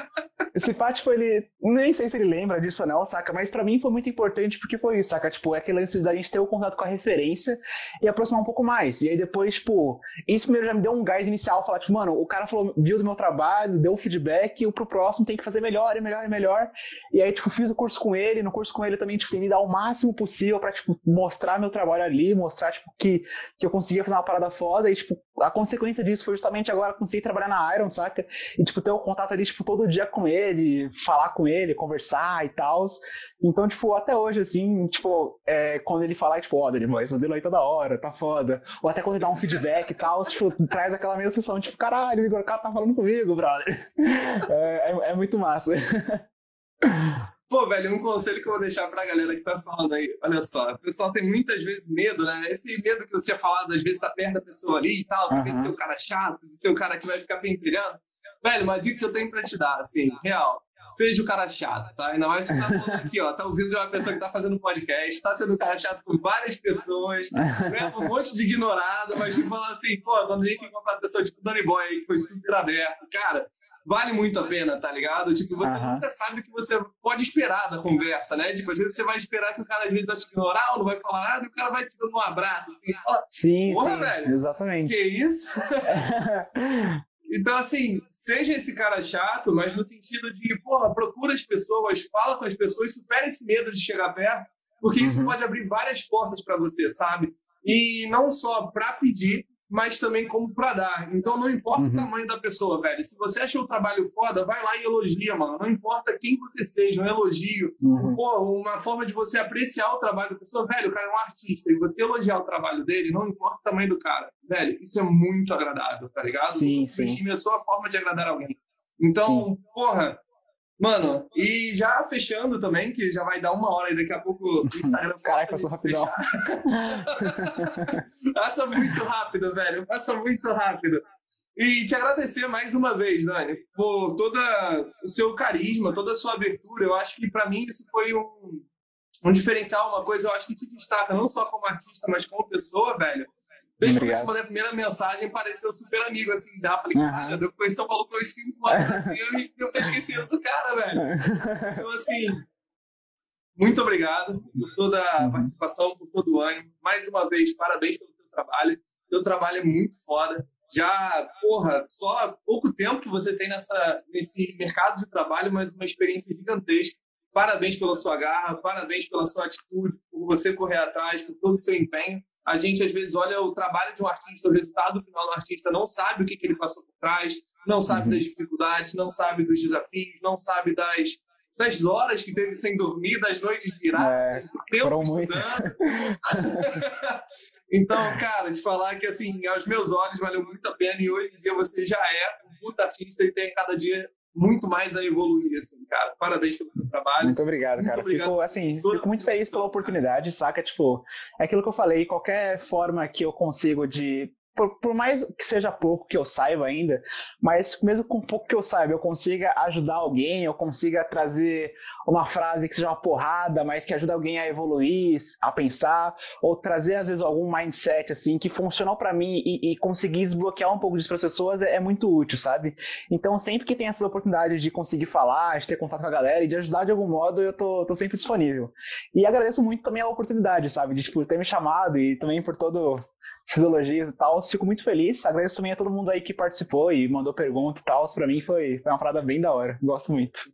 esse pá, tipo, ele... Nem sei se ele lembra disso ou não, saca? Mas pra mim foi muito importante porque foi isso, saca? Tipo, é aquele lance da gente ter o contato com a referência e aproximar um pouco mais. E aí depois, tipo, isso primeiro já me deu um gás inicial, falar, tipo, mano, o cara falou, viu do meu trabalho, deu o feedback, e pro próximo tem que fazer fazer melhor e melhor e melhor. E aí, tipo, fiz o curso com ele. No curso com ele também, tipo, tentei dar o máximo possível pra, tipo, mostrar meu trabalho ali, mostrar, tipo, que, que eu conseguia fazer uma parada foda. E, tipo, a consequência disso foi justamente agora conseguir trabalhar na Iron, saca? E, tipo, ter o contato ali, tipo, todo dia com ele, falar com ele, conversar e tal. Então, tipo, até hoje, assim, tipo, é, quando ele falar, tipo, ó, oh, Daniel, esse modelo aí toda hora, tá foda. Ou até quando ele dá um feedback e tal, tipo, traz aquela mesma sensação, tipo, caralho, o Igor K tá falando comigo, brother. É, é, é muito massa. Pô, velho, um conselho que eu vou deixar pra galera que tá falando aí. Olha só, o pessoal tem muitas vezes medo, né? Esse medo que você tinha falado, às vezes tá perto da pessoa ali e tal, uhum. de ser o cara chato, de ser o cara que vai ficar pentelhando. Velho, uma dica que eu tenho pra te dar, assim, real seja o cara chato, tá? Ainda mais você tá falando aqui, ó, tá ouvindo de uma pessoa que tá fazendo podcast, tá sendo um cara chato com várias pessoas, leva um monte de ignorado, mas tipo, falar assim, pô, quando a gente encontrar uma pessoa tipo Danny Boy aí, que foi super aberto, cara, vale muito a pena, tá ligado? Tipo, você uhum. nunca sabe o que você pode esperar da conversa, né? Tipo, às vezes você vai esperar que o cara às vezes vai te ignorar ou não vai falar nada e o cara vai te dando um abraço, assim, fala, sim, sim, velho, exatamente. Que isso? Então, assim, seja esse cara chato, mas no sentido de, porra, procura as pessoas, fala com as pessoas, supera esse medo de chegar perto, porque isso uhum. pode abrir várias portas para você, sabe? E não só para pedir, mas também como para dar. Então não importa uhum. o tamanho da pessoa, velho. Se você achou o trabalho foda, vai lá e elogia, mano. Não importa quem você seja, um elogio. Uhum. Pô, uma forma de você apreciar o trabalho da pessoa. Velho, o cara é um artista. E você elogiar o trabalho dele, não importa o tamanho do cara. Velho, isso é muito agradável, tá ligado? Sim, sim. É a sua forma de agradar alguém. Então, sim. porra, Mano, e já fechando também, que já vai dar uma hora e daqui a pouco o Instagram Caraca, passou rapidão. passa muito rápido, velho. Passa muito rápido. E te agradecer mais uma vez, Dani, por todo o seu carisma, toda a sua abertura. Eu acho que para mim isso foi um, um diferencial, uma coisa eu acho que te destaca, não só como artista, mas como pessoa, velho. Desde que eu responder a primeira mensagem, pareceu super amigo, assim, já. Falei, uhum. cara, eu conheci o maluco uns 5 anos, assim, eu, eu esquecido do cara, velho. Então, assim, muito obrigado por toda a uhum. participação, por todo o ânimo. Mais uma vez, parabéns pelo teu trabalho. Teu trabalho é muito foda. Já, porra, só há pouco tempo que você tem nessa, nesse mercado de trabalho, mas uma experiência gigantesca. Parabéns pela sua garra, parabéns pela sua atitude, por você correr atrás, por todo o seu empenho a gente às vezes olha o trabalho de um artista, o resultado final do artista, não sabe o que, que ele passou por trás, não sabe uhum. das dificuldades, não sabe dos desafios, não sabe das, das horas que teve sem dormir, das noites viradas, é, do tempo estudando. então, cara, de falar que assim, aos meus olhos valeu muito a pena e hoje em dia você já é um puta artista e tem cada dia muito mais a evoluir, assim, cara. Parabéns pelo seu trabalho. Muito obrigado, muito cara. Obrigado fico, assim, fico muito feliz pela oportunidade, saca? Tipo, é aquilo que eu falei, qualquer forma que eu consigo de por, por, mais que seja pouco que eu saiba ainda, mas mesmo com pouco que eu saiba, eu consiga ajudar alguém, eu consiga trazer uma frase que seja uma porrada, mas que ajude alguém a evoluir, a pensar, ou trazer às vezes algum mindset assim que funcionou para mim e, e, conseguir desbloquear um pouco disso para as pessoas é, é, muito útil, sabe? Então sempre que tem essas oportunidades de conseguir falar, de ter contato com a galera e de ajudar de algum modo, eu tô, tô sempre disponível. E agradeço muito também a oportunidade, sabe, de tipo, ter me chamado e também por todo esses elogios e tal. Fico muito feliz. Agradeço também a todo mundo aí que participou e mandou pergunta e tal. Pra mim foi, foi uma parada bem da hora. Gosto muito.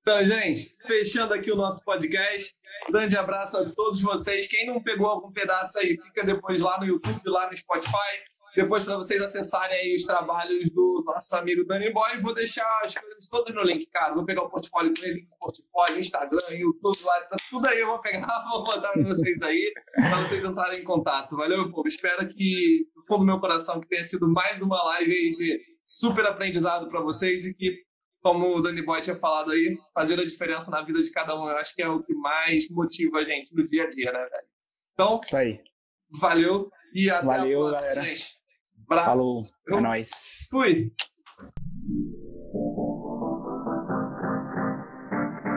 Então, gente, fechando aqui o nosso podcast. Grande abraço a todos vocês. Quem não pegou algum pedaço aí, fica depois lá no YouTube, lá no Spotify. Depois para vocês acessarem aí os trabalhos do nosso amigo Danny Boy. Vou deixar as coisas todas no link, cara. Vou pegar o portfólio dele, o portfólio, Instagram, YouTube, WhatsApp, tudo aí eu vou pegar, vou botar para vocês aí, para vocês entrarem em contato. Valeu, povo? Espero que, do fundo do meu coração, que tenha sido mais uma live aí de super aprendizado para vocês e que, como o Danny Boy tinha falado aí, fazer a diferença na vida de cada um. Eu acho que é o que mais motiva a gente no dia a dia, né, velho? Então, Isso aí. valeu e até Valeu, a próxima, galera. gente. Braço. Falou. É nóis. Fui.